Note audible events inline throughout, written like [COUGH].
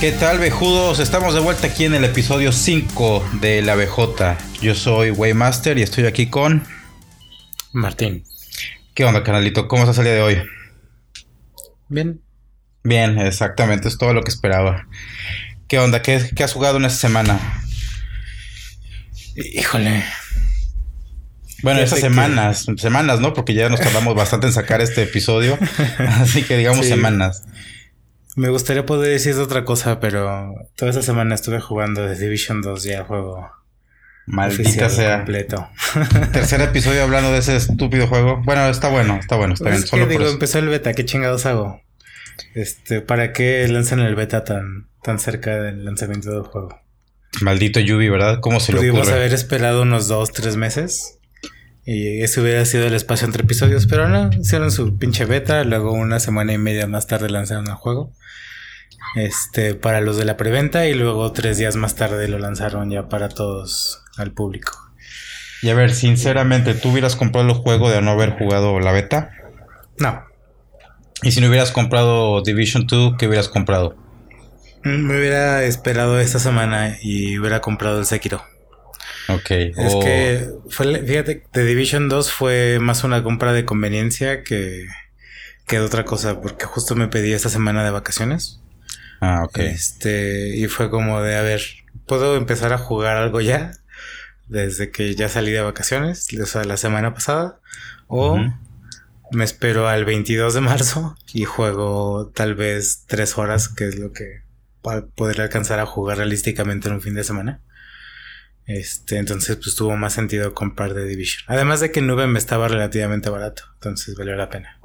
¿Qué tal, vejudos? Estamos de vuelta aquí en el episodio 5 de La BJ. Yo soy Waymaster y estoy aquí con... Martín. ¿Qué onda, canalito? ¿Cómo estás el día de hoy? Bien. Bien, exactamente, es todo lo que esperaba. ¿Qué onda? ¿Qué, has jugado en esta semana? Híjole. Bueno, estas semanas, semanas, ¿no? Porque ya nos tardamos bastante en sacar este episodio. [LAUGHS] Así que digamos semanas. Me gustaría poder decir otra cosa, pero toda esta semana estuve jugando The Division 2 ya el juego. Maldita sea. Completo. [LAUGHS] Tercer episodio hablando de ese estúpido juego. Bueno, está bueno, está bueno, está pues bien. digo, empezó el beta, ¿qué chingados hago? Este, ¿para qué lanzan el beta tan, tan cerca del lanzamiento del juego? Maldito Yubi, ¿verdad? ¿Cómo se lo Pudimos haber esperado unos dos, tres meses. Y ese hubiera sido el espacio entre episodios, pero no, hicieron su pinche beta, luego una semana y media más tarde lanzaron el juego. Este, para los de la preventa y luego tres días más tarde lo lanzaron ya para todos al público. Y a ver, sinceramente, ¿tú hubieras comprado el juego de no haber jugado la beta? No. ¿Y si no hubieras comprado Division 2, qué hubieras comprado? Mm, me hubiera esperado esta semana y hubiera comprado el Sekiro. Ok. Es que fue, fíjate, The Division 2 fue más una compra de conveniencia que, que de otra cosa, porque justo me pedí esta semana de vacaciones. Ah, ok. Este, y fue como de, a ver, ¿puedo empezar a jugar algo ya? Desde que ya salí de vacaciones, o sea, la semana pasada. O me espero al 22 de marzo y juego tal vez tres horas, que es lo que para poder alcanzar a jugar realísticamente en un fin de semana. Este, entonces pues tuvo más sentido comprar The Division. Además de que Nube me estaba relativamente barato, entonces valió la pena.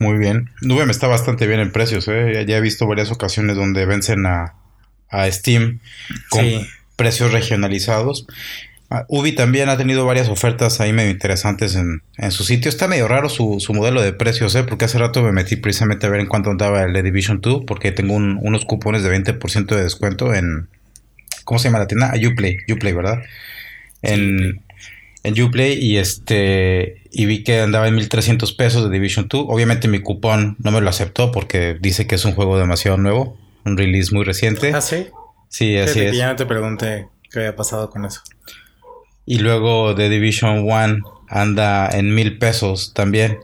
Muy bien. Nube me está bastante bien en precios, ¿eh? Ya he visto varias ocasiones donde vencen a, a Steam con precios regionalizados. Ah, Ubi también ha tenido varias ofertas ahí medio interesantes en, en su sitio. Está medio raro su, su, modelo de precios, ¿eh? porque hace rato me metí precisamente a ver en cuánto andaba el The Division 2, porque tengo unos cupones de 20% de descuento en, ¿Cómo se llama la tienda? Uplay, Uplay, ¿verdad? En, en Uplay y este y vi que andaba en 1300 pesos de Division 2. Obviamente mi cupón no me lo aceptó porque dice que es un juego demasiado nuevo, un release muy reciente. ¿Ah, sí? Sí, así es. ya no te pregunté qué había pasado con eso. Y luego de Division 1 anda en mil pesos también.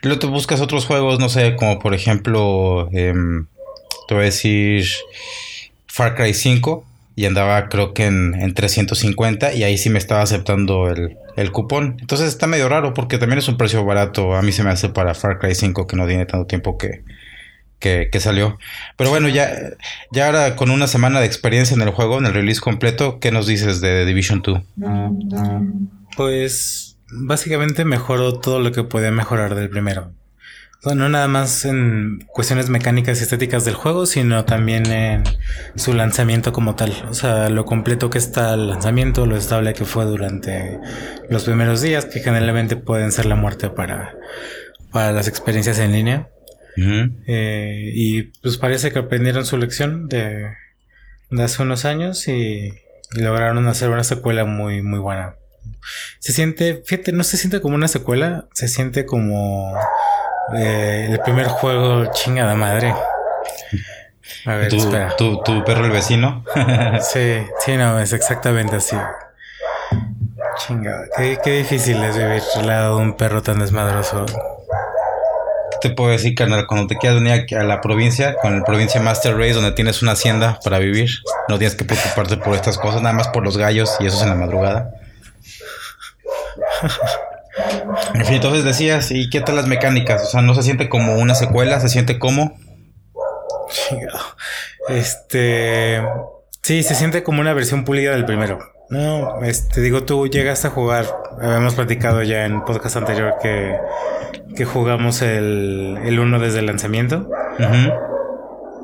Luego te buscas otros juegos, no sé, como por ejemplo, em, te voy a decir Far Cry 5 y andaba creo que en, en 350 y ahí sí me estaba aceptando el, el, cupón. Entonces está medio raro porque también es un precio barato. A mí se me hace para Far Cry 5 que no tiene tanto tiempo que, que, que, salió. Pero bueno, ya, ya ahora con una semana de experiencia en el juego, en el release completo, ¿qué nos dices de Division 2? Pues básicamente mejoró todo lo que podía mejorar del primero no nada más en cuestiones mecánicas y estéticas del juego, sino también en su lanzamiento como tal. O sea, lo completo que está el lanzamiento, lo estable que fue durante los primeros días, que generalmente pueden ser la muerte para, para las experiencias en línea. Eh, y pues parece que aprendieron su lección de, de hace unos años y, y lograron hacer una secuela muy, muy buena. Se siente, fíjate, no se siente como una secuela, se siente como eh, el primer juego, chingada madre. A ver, ¿Tu, espera. ¿tu, perro el vecino? [LAUGHS] sí, sí, no, es exactamente así. Chingada, qué, qué difícil es vivir al lado de un perro tan desmadroso. te puedo decir, carnal? Cuando te quieras venir a la provincia, con el provincia Master Race, donde tienes una hacienda para vivir, no tienes que preocuparte por estas cosas, nada más por los gallos y eso es en la madrugada. [LAUGHS] En fin, entonces decías, ¿y qué tal las mecánicas? O sea, ¿no se siente como una secuela? ¿Se siente como? Este. Sí, se siente como una versión pulida del primero. No, este, digo, tú llegaste a jugar. Habíamos platicado ya en podcast anterior que, que jugamos el, el 1 desde el lanzamiento.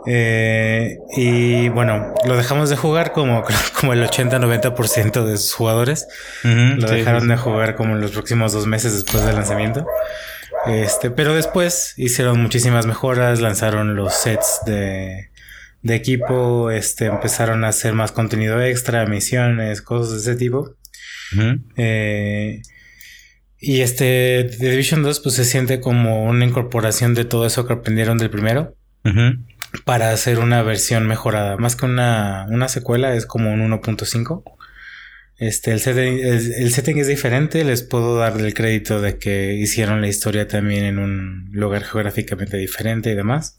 Eh, y bueno, lo dejamos de jugar como, [LAUGHS] como el 80-90% de sus jugadores. lo dejaron de jugar como en los próximos dos meses después del lanzamiento. Este, pero después hicieron muchísimas mejoras, lanzaron los sets de, de equipo, este, empezaron a hacer más contenido extra, misiones, cosas de ese tipo. Eh, y este The Division 2 pues se siente como una incorporación de todo eso que aprendieron del primero. Para hacer una versión mejorada. Más que una, una secuela, es como un 1.5. Este, el setting, el, setting, es diferente. Les puedo dar el crédito de que hicieron la historia también en un lugar geográficamente diferente y demás.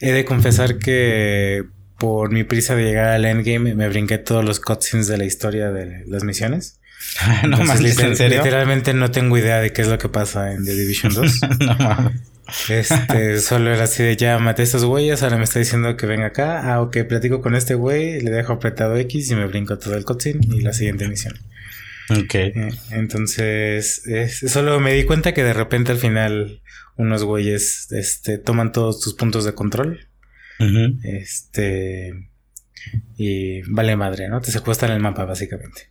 He de confesar que por mi prisa de llegar al endgame me brinqué todos los cutscenes de la historia de las misiones. [LAUGHS] no mames, ¿en serio? Literalmente no tengo idea de qué es lo que pasa en The Division 2. [LAUGHS] no mames. Este, [LAUGHS] solo era así de ya maté a estos güeyes, ahora me está diciendo que venga acá. Ah, ok, platico con este güey, le dejo apretado X y me brinco todo el cutscene y la siguiente misión. Ok. Eh, entonces, solo me di cuenta que de repente al final unos güeyes este, toman todos tus puntos de control. Este. Y vale madre, ¿no? Te secuestran el mapa, básicamente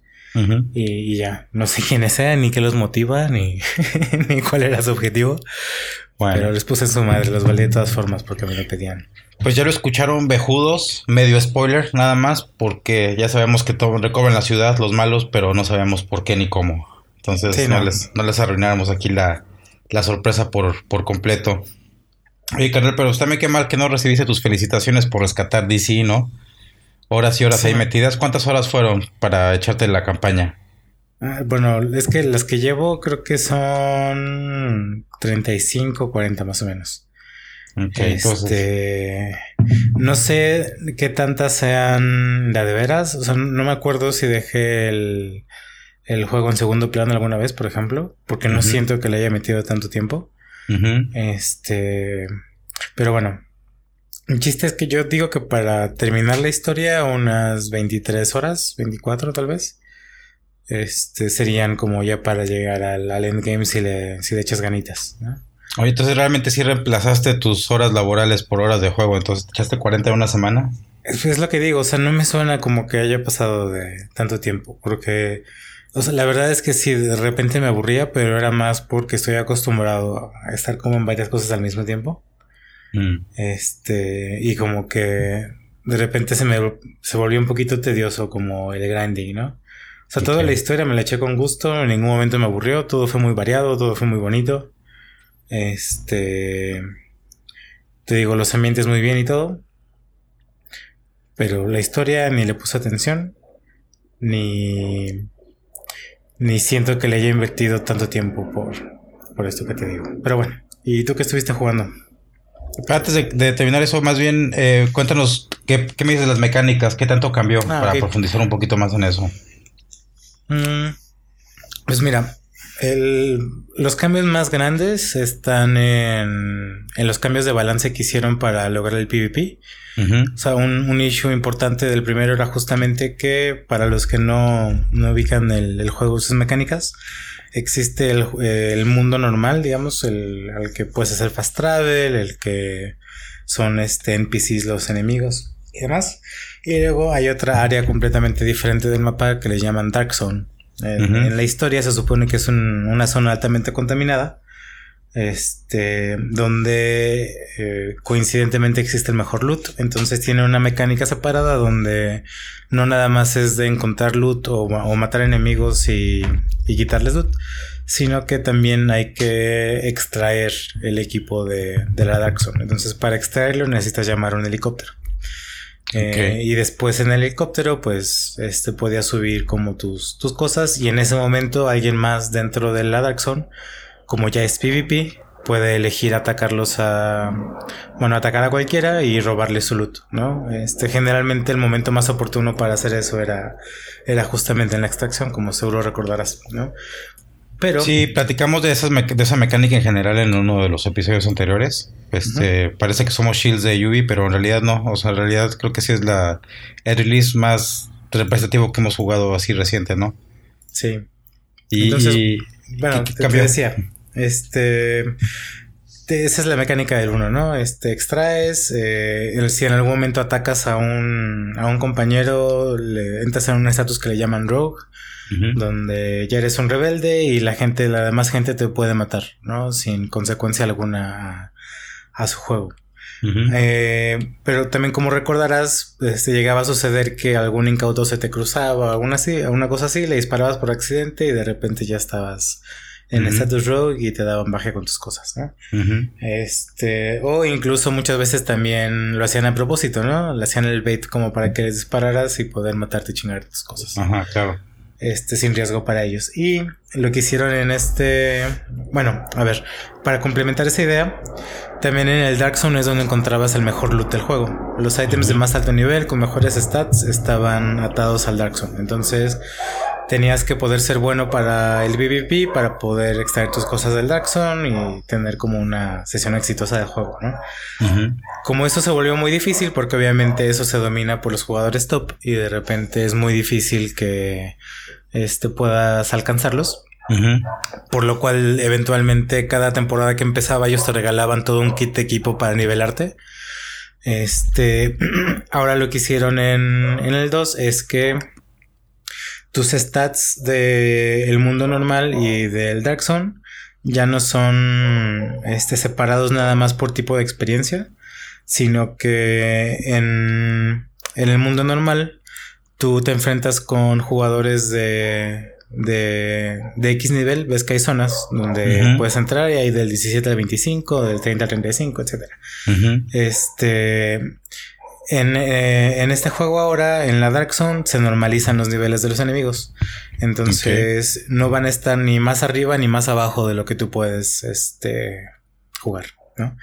y, ya, no sé quiénes sean, ni qué los motiva, ni, [LAUGHS] ni cuál era su objetivo. Pero les puse su madre, los valí de todas formas porque me lo pedían. Pues ya lo escucharon vejudos, medio spoiler, nada más, porque ya sabemos que todo recobran la ciudad, los malos, pero no sabemos por qué ni cómo. Entonces no, Les, no les arruináramos aquí la, la sorpresa por, por completo. Oye, carnal, pero usted me qué mal que no recibiste tus felicitaciones por rescatar DC, ¿no? horas y horas ahí metidas. ¿Cuántas horas fueron para echarte la campaña? Ah, bueno, es que las que llevo creo que son 35, 40 más o menos. este, no sé qué tantas sean de, de veras. O sea, no me acuerdo si dejé el, el juego en segundo plano alguna vez, por ejemplo, porque no siento que le haya metido tanto tiempo. Este, pero bueno, el chiste es que yo digo que para terminar la historia, unas 23 horas, 24 tal vez, este, serían como ya para llegar al, endgame si le, si le echas ganitas, ¿no? Oye, entonces realmente sí reemplazaste tus horas laborales por horas de juego, entonces echaste 40 en una semana. Es, lo que digo, o sea, no me suena como que haya pasado de tanto tiempo, porque, o sea, la verdad es que sí, de repente me aburría, pero era más porque estoy acostumbrado a estar como en varias cosas al mismo tiempo. Mm. Este, y como que de repente se me se volvió un poquito tedioso como el grinding, ¿no? Sea, toda la historia me la eché con gusto, en ningún momento me aburrió, todo fue muy variado, todo fue muy bonito. Este, te digo, los ambientes muy bien y todo. Pero la historia ni le puse atención, ni, ni siento que le haya invertido tanto tiempo por, por esto que te digo. Pero bueno, ¿y tú qué estuviste jugando? Antes de, terminar eso, más bien, eh, cuéntanos ¿qué, me dices de las mecánicas, qué tanto cambió ah, para profundizar un poquito más en eso. Mm, pues mira, los cambios más grandes están en, los cambios de balance que hicieron para lograr el PvP. O sea, un, issue importante del primero era justamente que para los que no, no ubican el, el juego, sus mecánicas, existe el, mundo normal, digamos, el, el, que puedes hacer fast travel, el que son este NPCs los enemigos y demás. Y luego hay otra área completamente diferente del mapa que le llaman Dark Zone. En, la historia se supone que es una zona altamente contaminada este, donde eh, coincidentemente existe el mejor loot. Entonces tiene una mecánica separada donde no nada más es de encontrar loot o, matar enemigos y, quitarles loot, sino que también hay que extraer el equipo de, la Dark Zone. Entonces para extraerlo necesitas llamar un helicóptero. Eh, y después en el helicóptero, pues, este podía subir como tus, tus cosas. Y en ese momento alguien más dentro de la Dark Zone como ya es PvP, puede elegir atacarlos a. Bueno, atacar a cualquiera y robarle su loot, ¿no? Este, generalmente el momento más oportuno para hacer eso era, era justamente en la extracción, como seguro recordarás, ¿no? Pero. Sí, platicamos de, esas de esa mecánica en general en uno de los episodios anteriores. Este, parece que somos shields de Yubi, pero en realidad no. O sea, en realidad creo que sí es la, el release más representativo que hemos jugado así reciente, ¿no? Sí. Y, Entonces, bueno, te decía, este. Esa es la mecánica del uno, ¿no? Este, extraes, eh, si en algún momento atacas a un, a un compañero, le entras en un estatus que le llaman rogue, donde ya eres un rebelde y la gente, la demás gente te puede matar, ¿no? Sin consecuencia alguna a, su juego. Eh, pero también como recordarás, este, llegaba a suceder que algún incauto se te cruzaba, alguna así, una cosa así, le disparabas por accidente y de repente ya estabas en Status Rogue y te daban baje con tus cosas, ¿no? Este, o incluso muchas veces también lo hacían a propósito, ¿no? Le hacían el bait como para que les dispararas y poder matarte y chingar tus cosas. Ajá, claro. Este, sin riesgo para ellos. Y lo que hicieron en este, bueno, a ver, para complementar esa idea, también en el Dark Zone es donde encontrabas el mejor loot del juego. Los ítems de más alto nivel con mejores stats estaban atados al Dark Zone. Entonces, tenías que poder ser bueno para el PvP para poder extraer tus cosas del Dark Zone y tener como una sesión exitosa de juego, ¿no? Como eso se volvió muy difícil porque obviamente eso se domina por los jugadores top y de repente es muy difícil que este, puedas alcanzarlos. Por lo cual eventualmente cada temporada que empezaba ellos te regalaban todo un kit de equipo para nivelarte. Este, [CLEARS THROAT] ahora lo que hicieron en, en el 2 es que tus stats del mundo normal y del Dark Zone ya no son este, separados nada más por tipo de experiencia, sino que en, el mundo normal tú te enfrentas con jugadores de, de, de X nivel, ves que hay zonas donde puedes entrar y hay del 17 al 25, del 30 al 35, etc. Este eh, en, este juego ahora, en la Dark Zone, se normalizan los niveles de los enemigos. Entonces, no van a estar ni más arriba ni más abajo de lo que tú puedes este, jugar, ¿no?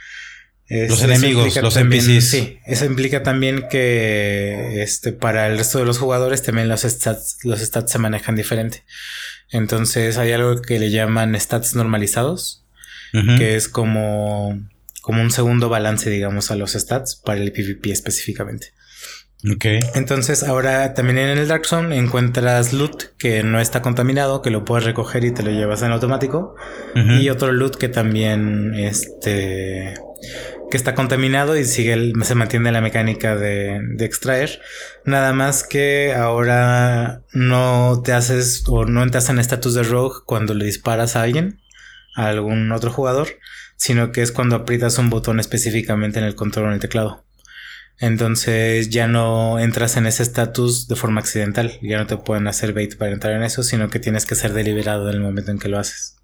Los enemigos, los NPCs. Sí, eso implica también que este, para el resto de los jugadores también los stats, los stats se manejan diferente. Entonces hay algo que le llaman stats normalizados, que es como como un segundo balance, digamos, a los stats para el PvP específicamente. Ok. Entonces, ahora también en el Dark Zone encuentras loot que no está contaminado, que lo puedes recoger y te lo llevas en automático. Y otro loot que también este que está contaminado y sigue se mantiene la mecánica de, de, extraer. Nada más que ahora no te haces o no entras en estatus de rogue cuando le disparas a alguien, a algún otro jugador, sino que es cuando aprietas un botón específicamente en el control o en el teclado. Entonces ya no entras en ese estatus de forma accidental, ya no te pueden hacer bait para entrar en eso, sino que tienes que ser deliberado en el momento en que lo haces.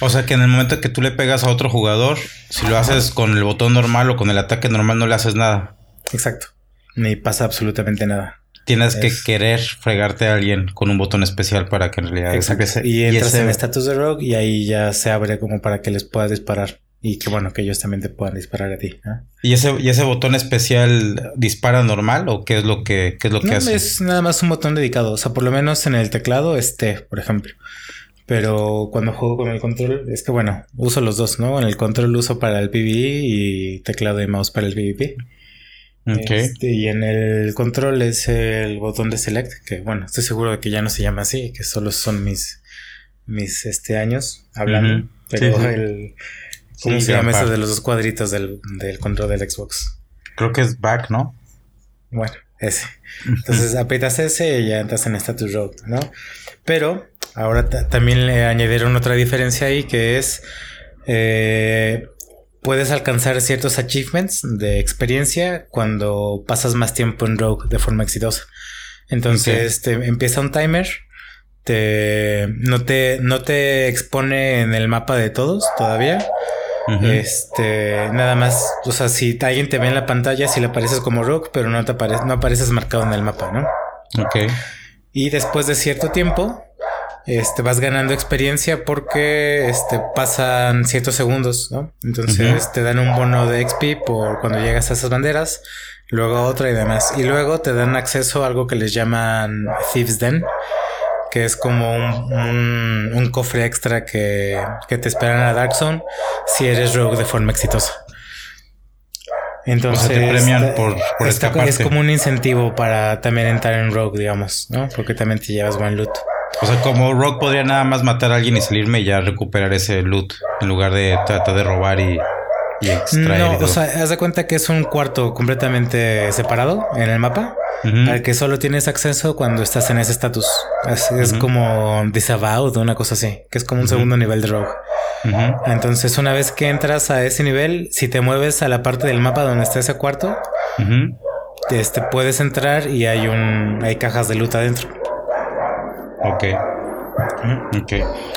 O sea que en el momento que tú le pegas a otro jugador, si lo haces con el botón normal o con el ataque normal no le haces nada. Exacto, ni pasa absolutamente nada. Tienes que querer fregarte a alguien con un botón especial para que en realidad... Exacto. Y entras en estatus de rogue y ahí ya se abre como para que les puedas disparar. Y que bueno, que ellos también te puedan disparar a ti. ¿Y ese, ¿Y ese botón especial dispara normal o qué es lo que, qué es lo que hace? Es nada más un botón dedicado. O sea, por lo menos en el teclado este, por ejemplo. Pero cuando juego con el control, es que bueno, uso los dos, ¿no? En el control uso para el PvE y teclado y mouse para el PvP. Okay. Este, y en el control es el botón de select, que bueno, estoy seguro de que ya no se llama así, que solo son mis, mis este, años hablando. Pero el ¿Cómo se llama eso de los dos cuadritos del, control del Xbox? Creo que es back, ¿no? Bueno, ese. Entonces [LAUGHS] aprietas ese y ya entras en status road, ¿no? Pero ahora también le añadieron otra diferencia ahí que es eh, puedes alcanzar ciertos achievements de experiencia cuando pasas más tiempo en Rogue de forma exitosa. Entonces te empieza un timer te no te no te expone en el mapa de todos todavía este, nada más, o sea, si alguien te ve en la pantalla, si le apareces como rock, pero no te aparece, no apareces marcado en el mapa, ¿no? Ok. Y después de cierto tiempo, este, vas ganando experiencia porque este, pasan ciertos segundos, ¿no? Entonces te dan un bono de XP por cuando llegas a esas banderas, luego otra y demás. Y luego te dan acceso a algo que les llaman Thieves Den, que es como un, cofre extra que, te esperan a Dark Zone si eres rogue de forma exitosa. Entonces, te premian por, por esta, Es como un incentivo para también entrar en rogue, digamos, ¿no? Porque también te llevas buen loot. O sea, como Rogue podría nada más matar a alguien y salirme y ya recuperar ese loot en lugar de tratar de robar y no, o sea, haz de cuenta que es un cuarto completamente separado en el mapa. Al que solo tienes acceso cuando estás en ese estatus. Es, como disavowed, una cosa así, que es como un segundo nivel de rogue. Entonces, una vez que entras a ese nivel, si te mueves a la parte del mapa donde está ese cuarto, este, puedes entrar y hay un hay cajas de loot adentro. Ok. Ok.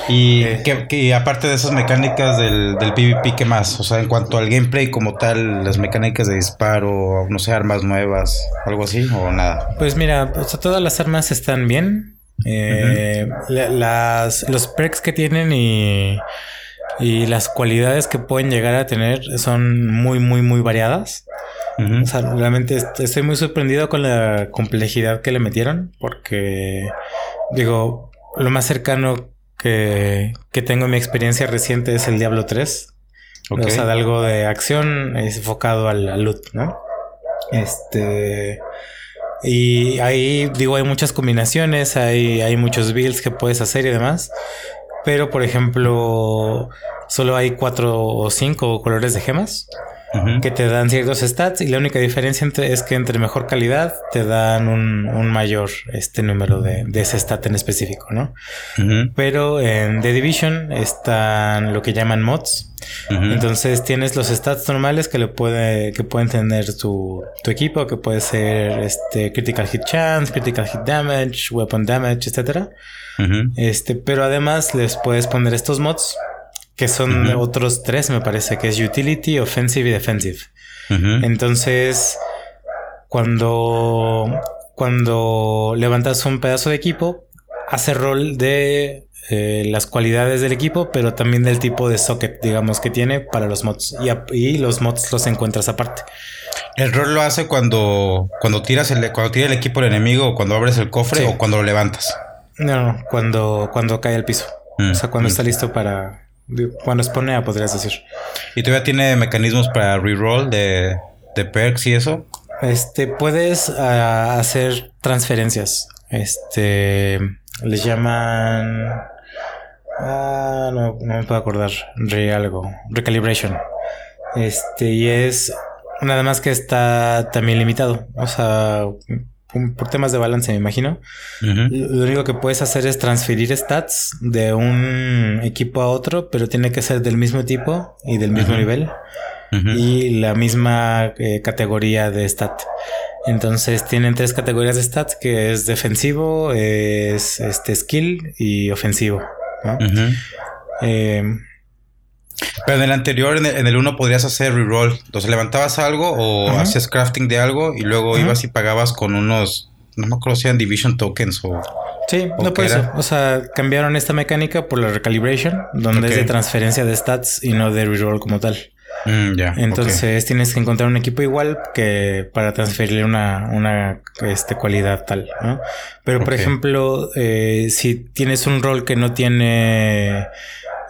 Y eh. aparte de esas mecánicas del, del, PvP, ¿qué más? O sea, en cuanto al gameplay como tal, las mecánicas de disparo, no sé, armas nuevas, algo así o nada. Pues mira, todas las armas están bien. Eh, las, los perks que tienen y, y las cualidades que pueden llegar a tener son muy, muy, muy variadas. O sea, realmente estoy muy sorprendido con la complejidad que le metieron, porque digo, lo más cercano que, que tengo en mi experiencia reciente es el Diablo 3. O sea, de algo de acción es enfocado al, al loot, ¿no? Este. Y ahí, digo, hay muchas combinaciones, hay, hay muchos builds que puedes hacer y demás. Pero, por ejemplo, solo hay cuatro o cinco colores de gemas que te dan ciertos stats y la única diferencia entre, es que entre mejor calidad te dan un, mayor este número de, ese stat en específico, ¿no? Pero en The Division están lo que llaman mods. Entonces tienes los stats normales que le puede, que pueden tener tu, tu equipo, que puede ser este critical hit chance, critical hit damage, weapon damage, etcétera. Este, pero además les puedes poner estos mods que son otros tres, me parece, que es Utility, Offensive y Defensive. Entonces, cuando, cuando levantas un pedazo de equipo, hace rol de eh, las cualidades del equipo, pero también del tipo de socket, digamos, que tiene para los mods. Y, los mods los encuentras aparte. ¿El rol lo hace cuando, cuando tiras el, cuando tira el equipo el enemigo, o cuando abres el cofre o cuando lo levantas? No, no, cuando, cuando cae al piso. o sea, cuando mm. está listo para, cuando a podrías decir. ¿Y todavía tiene mecanismos para reroll de, de perks y eso? Este, puedes ah, hacer transferencias. Este, les llaman... Ah, no, no me puedo acordar. Re algo. Recalibration. Este, y es nada más que está también limitado. O sea, por temas de balance, me imagino. Lo único que puedes hacer es transferir stats de un equipo a otro, pero tiene que ser del mismo tipo y del mismo nivel y la misma eh, categoría de stat. Entonces tienen tres categorías de stats que es defensivo, es este skill y ofensivo. Pero en el anterior, en el, 1 podrías hacer reroll. Entonces levantabas algo o hacías crafting de algo y luego ibas y pagabas con unos, no me acuerdo si eran division tokens o... Sí, no puede ser. O sea, cambiaron esta mecánica por la recalibration, donde es de transferencia de stats y no de reroll como tal. Mm, ya. Entonces tienes que encontrar un equipo igual que para transferirle una, una este, cualidad tal, ¿no? Pero por ejemplo, eh, si tienes un rol que no tiene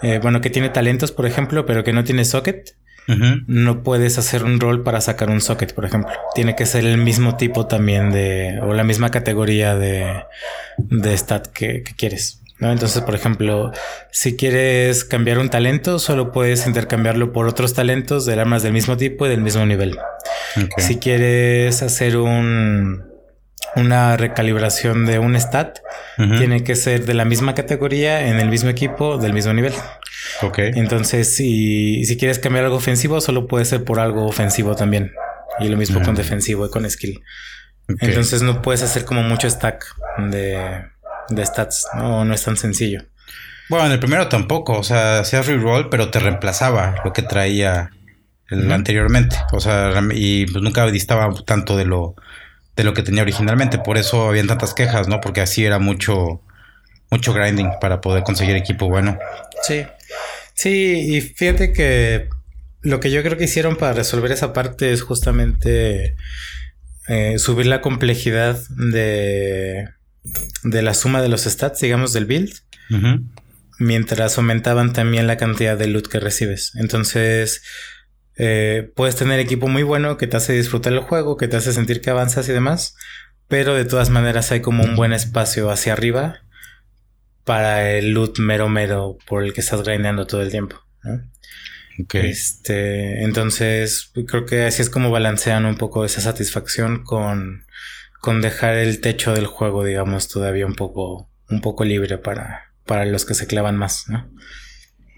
eh, bueno, que tiene talentos, por ejemplo, pero que no tiene socket, no puedes hacer un rol para sacar un socket, por ejemplo. Tiene que ser el mismo tipo también de, o la misma categoría de, de stat que, quieres. ¿no? Entonces, por ejemplo, si quieres cambiar un talento, solo puedes intercambiarlo por otros talentos de armas del mismo tipo y del mismo nivel. Si quieres hacer un, una recalibración de un stat tiene que ser de la misma categoría, en el mismo equipo, del mismo nivel. Ok. Entonces, si, si quieres cambiar algo ofensivo, solo puede ser por algo ofensivo también. Y lo mismo con defensivo y con skill. Entonces no puedes hacer como mucho stack de, de stats, ¿no? no es tan sencillo. Bueno, en el primero tampoco, o sea, hacías reroll, pero te reemplazaba lo que traía anteriormente. O sea, y pues nunca distaba tanto de lo de lo que tenía originalmente. Por eso habían tantas quejas, ¿no? Porque así era mucho, mucho grinding para poder conseguir equipo bueno. Sí. Sí, y fíjate que lo que yo creo que hicieron para resolver esa parte es justamente eh, subir la complejidad de, de la suma de los stats, digamos, del build. Mientras aumentaban también la cantidad de loot que recibes. Entonces, eh, puedes tener equipo muy bueno que te hace disfrutar el juego, que te hace sentir que avanzas y demás, pero de todas maneras hay como un buen espacio hacia arriba para el loot mero mero por el que estás grindando todo el tiempo. Este, entonces creo que así es como balancean un poco esa satisfacción con, con dejar el techo del juego, digamos, todavía un poco, un poco libre para, para los que se clavan más, ¿no?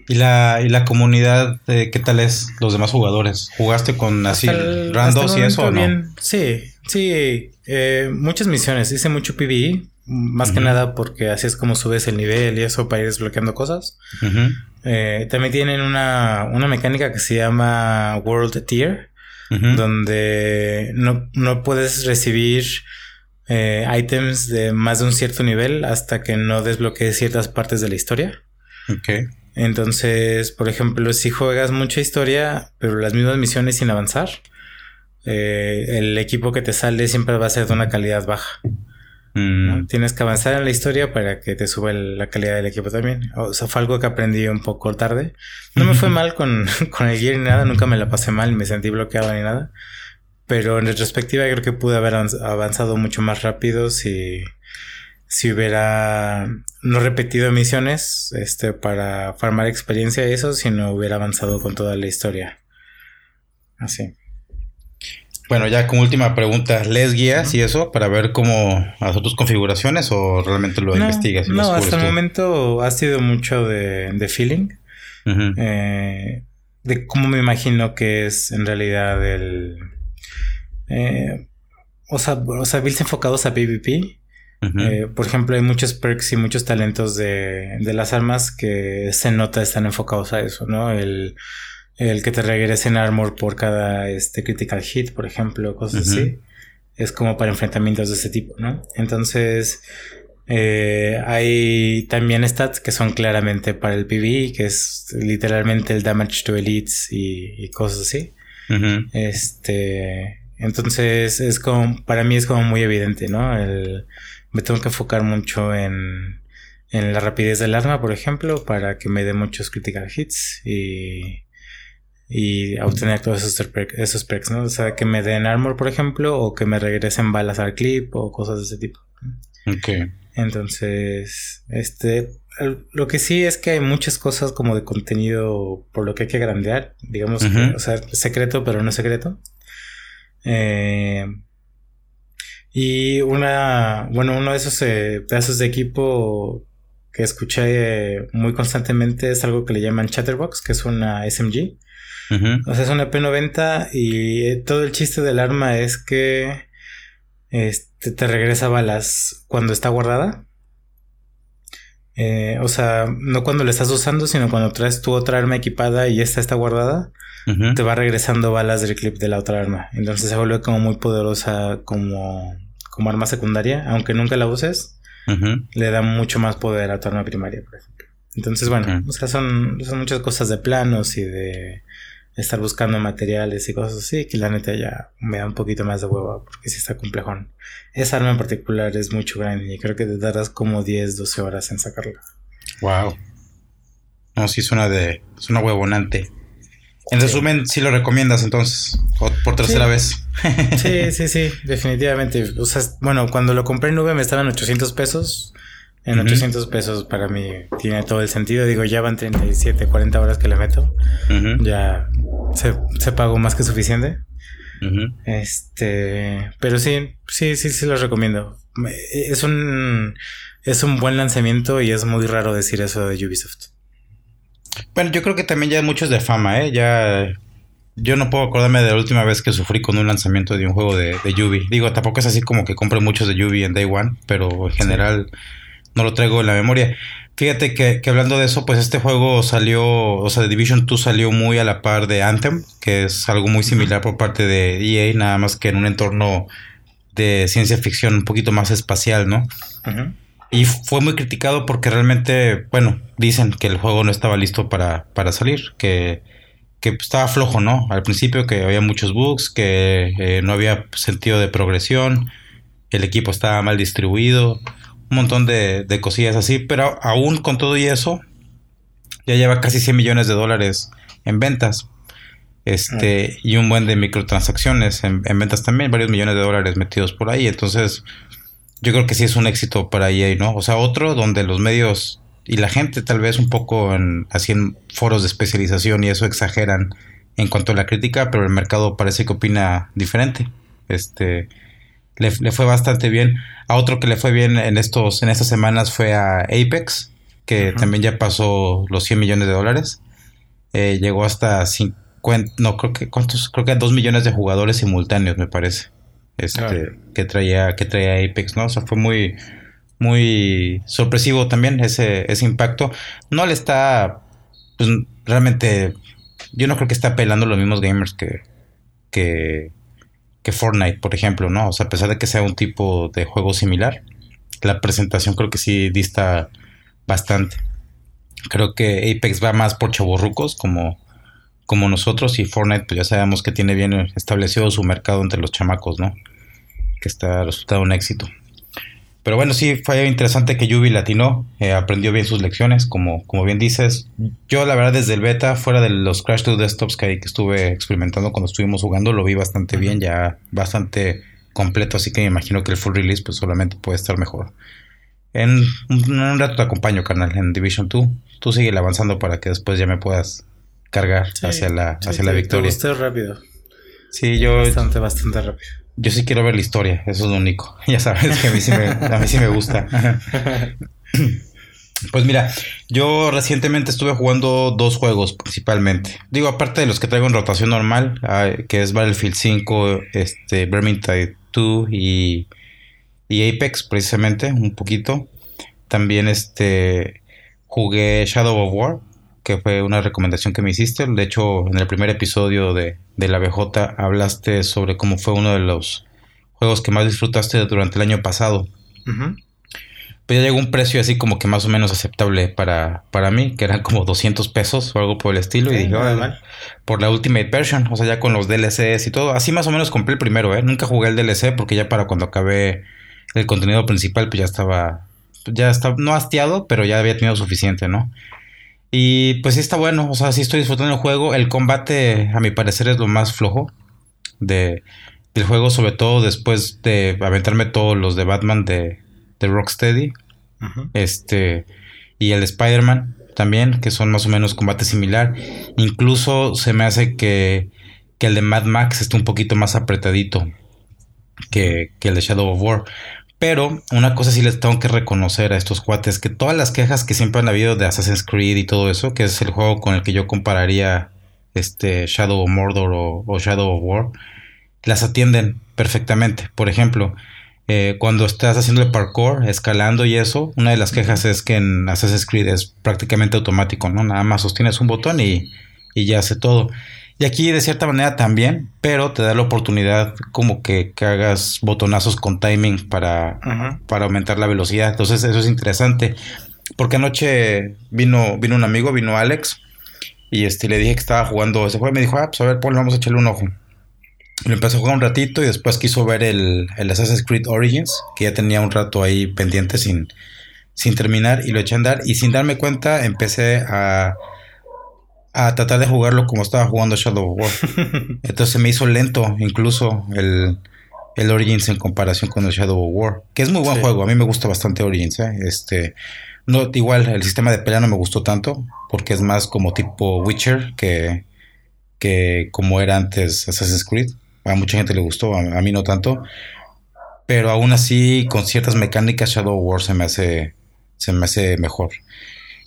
¿Y la, y la comunidad, eh, qué tal es los demás jugadores? ¿Jugaste con así randos y eso o no? Sí, sí. Eh, muchas misiones. Hice mucho PvE. Más que nada porque así es como subes el nivel y eso para ir desbloqueando cosas. Eh, también tienen una, una, mecánica que se llama World Tier, donde no, no, puedes recibir eh, items de más de un cierto nivel hasta que no desbloquees ciertas partes de la historia. Ok. Entonces, por ejemplo, si juegas mucha historia, pero las mismas misiones sin avanzar, eh, el equipo que te sale siempre va a ser de una calidad baja. Mm. Tienes que avanzar en la historia para que te suba la calidad del equipo también. O sea, fue algo que aprendí un poco tarde. No me fue mal con, [LAUGHS] con el gear ni nada, nunca me la pasé mal, me sentí bloqueado ni nada. Pero en retrospectiva creo que pude haber avanzado mucho más rápido si, si hubiera no repetido misiones este, para farmar experiencia y eso, sino hubiera avanzado con toda la historia. Así. Bueno, ya como última pregunta, ¿les guías y eso para ver cómo hacer tus configuraciones o realmente lo investigas? Y no, hasta el momento ha sido mucho de, feeling, eh, de cómo me imagino que es en realidad el... Eh, o, sea, o sea, builds enfocados a PvP. Eh, por ejemplo, hay muchos perks y muchos talentos de, de las armas que se nota están enfocados a eso, ¿no? El el que te regresen armor por cada este, critical hit, por ejemplo, cosas así. Es como para enfrentamientos de ese tipo, ¿no? Entonces, eh, hay también stats que son claramente para el PvE, que es literalmente el damage to elites y, cosas así. Este, entonces es como, para mí es como muy evidente, ¿no? El, me tengo que enfocar mucho en, en la rapidez del arma, por ejemplo, para que me dé muchos critical hits y, y obtener todos esos, esos perks, ¿no? O sea, que me den armor, por ejemplo, o que me regresen balas al clip o cosas de ese tipo. Ok. Entonces, este, lo que sí es que hay muchas cosas como de contenido por lo que hay que grandear, digamos, o sea, secreto, pero no secreto. Eh, y una, bueno, uno de esos eh, pedazos de equipo que escuché eh, muy constantemente es algo que le llaman Chatterbox, que es una SMG. O sea, es una P90 y eh, todo el chiste del arma es que este, te regresa balas cuando está guardada. Eh, o sea, no cuando la estás usando, sino cuando traes tu otra arma equipada y esta está guardada, te va regresando balas del clip de la otra arma. Entonces se vuelve como muy poderosa como, como arma secundaria, aunque nunca la uses, le da mucho más poder a tu arma primaria, por ejemplo. Entonces, bueno, o sea, son, son muchas cosas de planos y de estar buscando materiales y cosas así, que la neta ya me da un poquito más de huevo porque sí está complejón. Esa arma en particular es mucho grande y creo que te darás como 10, 12 horas en sacarla. Wow. No, sí suena de. suena huevonante. En resumen, sí lo recomiendas entonces, por tercera vez. sí, [LAUGHS] sí, sí, definitivamente. O sea, bueno, cuando lo compré en nube me estaban 800 pesos. En 800 pesos para mí tiene todo el sentido. Digo, ya van 37, 40 horas que le meto. Ya se, se, pagó más que suficiente. Este, pero sí, sí, sí, sí lo recomiendo. Es un, es un buen lanzamiento y es muy raro decir eso de Ubisoft. Bueno, yo creo que también ya muchos de fama, ¿eh? Ya yo no puedo acordarme de la última vez que sufrí con un lanzamiento de un juego de, de Ubi. Digo, tampoco es así como que compre muchos de Ubi en Day One, pero en general no lo traigo en la memoria. Fíjate que, hablando de eso, pues este juego salió, o sea, The Division 2 salió muy a la par de Anthem, que es algo muy similar por parte de EA, nada más que en un entorno de ciencia ficción un poquito más espacial, ¿no? Y fue muy criticado porque realmente, bueno, dicen que el juego no estaba listo para, para salir, que, que estaba flojo, ¿no? Al principio que había muchos bugs, que eh, no había sentido de progresión, el equipo estaba mal distribuido un montón de, cosillas así, pero aún con todo y eso, ya lleva casi 100 millones de dólares en ventas. Este, ah. y un buen de microtransacciones en, ventas también, varios millones de dólares metidos por ahí. Entonces, yo creo que sí es un éxito para EA, ¿no? O sea, otro donde los medios y la gente tal vez un poco en, así en foros de especialización y eso exageran en cuanto a la crítica, pero el mercado parece que opina diferente. Este, le, fue bastante bien. A otro que le fue bien en estos en estas semanas fue a Apex, que también ya pasó los 100 millones de dólares. Eh, llegó hasta 50, no creo que cuántos, creo que 2 millones de jugadores simultáneos, me parece. Este, que traía que traía Apex, ¿no? O sea, fue muy muy sorpresivo también ese, ese impacto. No le está, pues realmente, yo no creo que esté apelando a los mismos gamers que, que, que Fortnite, por ejemplo, ¿no? O sea, a pesar de que sea un tipo de juego similar, la presentación creo que sí dista bastante. Creo que Apex va más por chavorrucos como, como nosotros y Fortnite pues ya sabemos que tiene bien establecido su mercado entre los chamacos, ¿no? Que está resultado un éxito. Pero bueno, sí, fue interesante que Yubi latino, eh, aprendió bien sus lecciones, como, como bien dices. Yo la verdad desde el beta, fuera de los Crash to Desktops que, que estuve experimentando cuando estuvimos jugando, lo vi bastante bien, ya bastante completo, así que me imagino que el full release pues solamente puede estar mejor. En un, rato te acompaño, carnal, en Division 2. Tú sigue avanzando para que después ya me puedas cargar hacia la, hacia la victoria. rápido. Sí, yo... Bastante, bastante rápido. Yo sí quiero ver la historia, eso es lo único. [LAUGHS] Ya sabes que a mí sí me, a mí sí me gusta. [LAUGHS] [CLEARS THROAT] Pues mira, yo recientemente estuve jugando dos juegos principalmente. Digo, aparte de los que traigo en rotación normal, ah, que es Battlefield 5, este, Vermintide 2 y, y Apex, precisamente, un poquito. También este jugué Shadow of War, que fue una recomendación que me hiciste. De hecho, en el primer episodio de, de la BJ hablaste sobre cómo fue uno de los juegos que más disfrutaste durante el año pasado. Pero ya llegó un precio así como que más o menos aceptable para, para mí, que eran como 200 pesos o algo por el estilo. y dije, por la Ultimate Version, o sea, ya con los DLCs y todo. Así más o menos compré el primero, ¿eh? Nunca jugué el DLC porque ya para cuando acabé el contenido principal, pues ya estaba, ya estaba, no hastiado, pero ya había tenido suficiente, ¿no? Y pues sí está bueno, o sea, sí estoy disfrutando el juego. El combate, a mi parecer, es lo más flojo de, del juego, sobre todo después de aventarme todos los de Batman de, de Rocksteady. Este, y el Spider-Man también, que son más o menos combate similar. Incluso se me hace que, que el de Mad Max esté un poquito más apretadito que, que el de Shadow of War. Pero una cosa sí les tengo que reconocer a estos cuates, que todas las quejas que siempre han habido de Assassin's Creed y todo eso, que es el juego con el que yo compararía este Shadow of Mordor o, Shadow of War, las atienden perfectamente. Por ejemplo, eh, cuando estás haciendo el parkour, escalando y eso, una de las quejas es que en Assassin's Creed es prácticamente automático, ¿no? Nada más sostienes un botón y, y ya hace todo. Y aquí de cierta manera también, pero te da la oportunidad como que, hagas botonazos con timing para, para aumentar la velocidad. Entonces eso es interesante. Porque anoche vino, vino un amigo, vino Alex, y este, le dije que estaba jugando ese juego. Y me dijo, ah, pues a ver, Paul, vamos a echarle un ojo. Lo empezó a jugar un ratito y después quiso ver el, el, Assassin's Creed Origins, que ya tenía un rato ahí pendiente sin, sin terminar, y lo eché a andar. Y sin darme cuenta, empecé a a tratar de jugarlo como estaba jugando Shadow of War. [LAUGHS] Entonces me hizo lento incluso el, el Origins en comparación con el Shadow of War. Que es muy buen juego, a mí me gusta bastante Origins. ¿eh? Este, no, igual el sistema de pelea no me gustó tanto porque es más como tipo Witcher que, que como era antes Assassin's Creed. A mucha gente le gustó, a, mí no tanto. Pero aún así, con ciertas mecánicas, Shadow of War se me hace, se me hace mejor.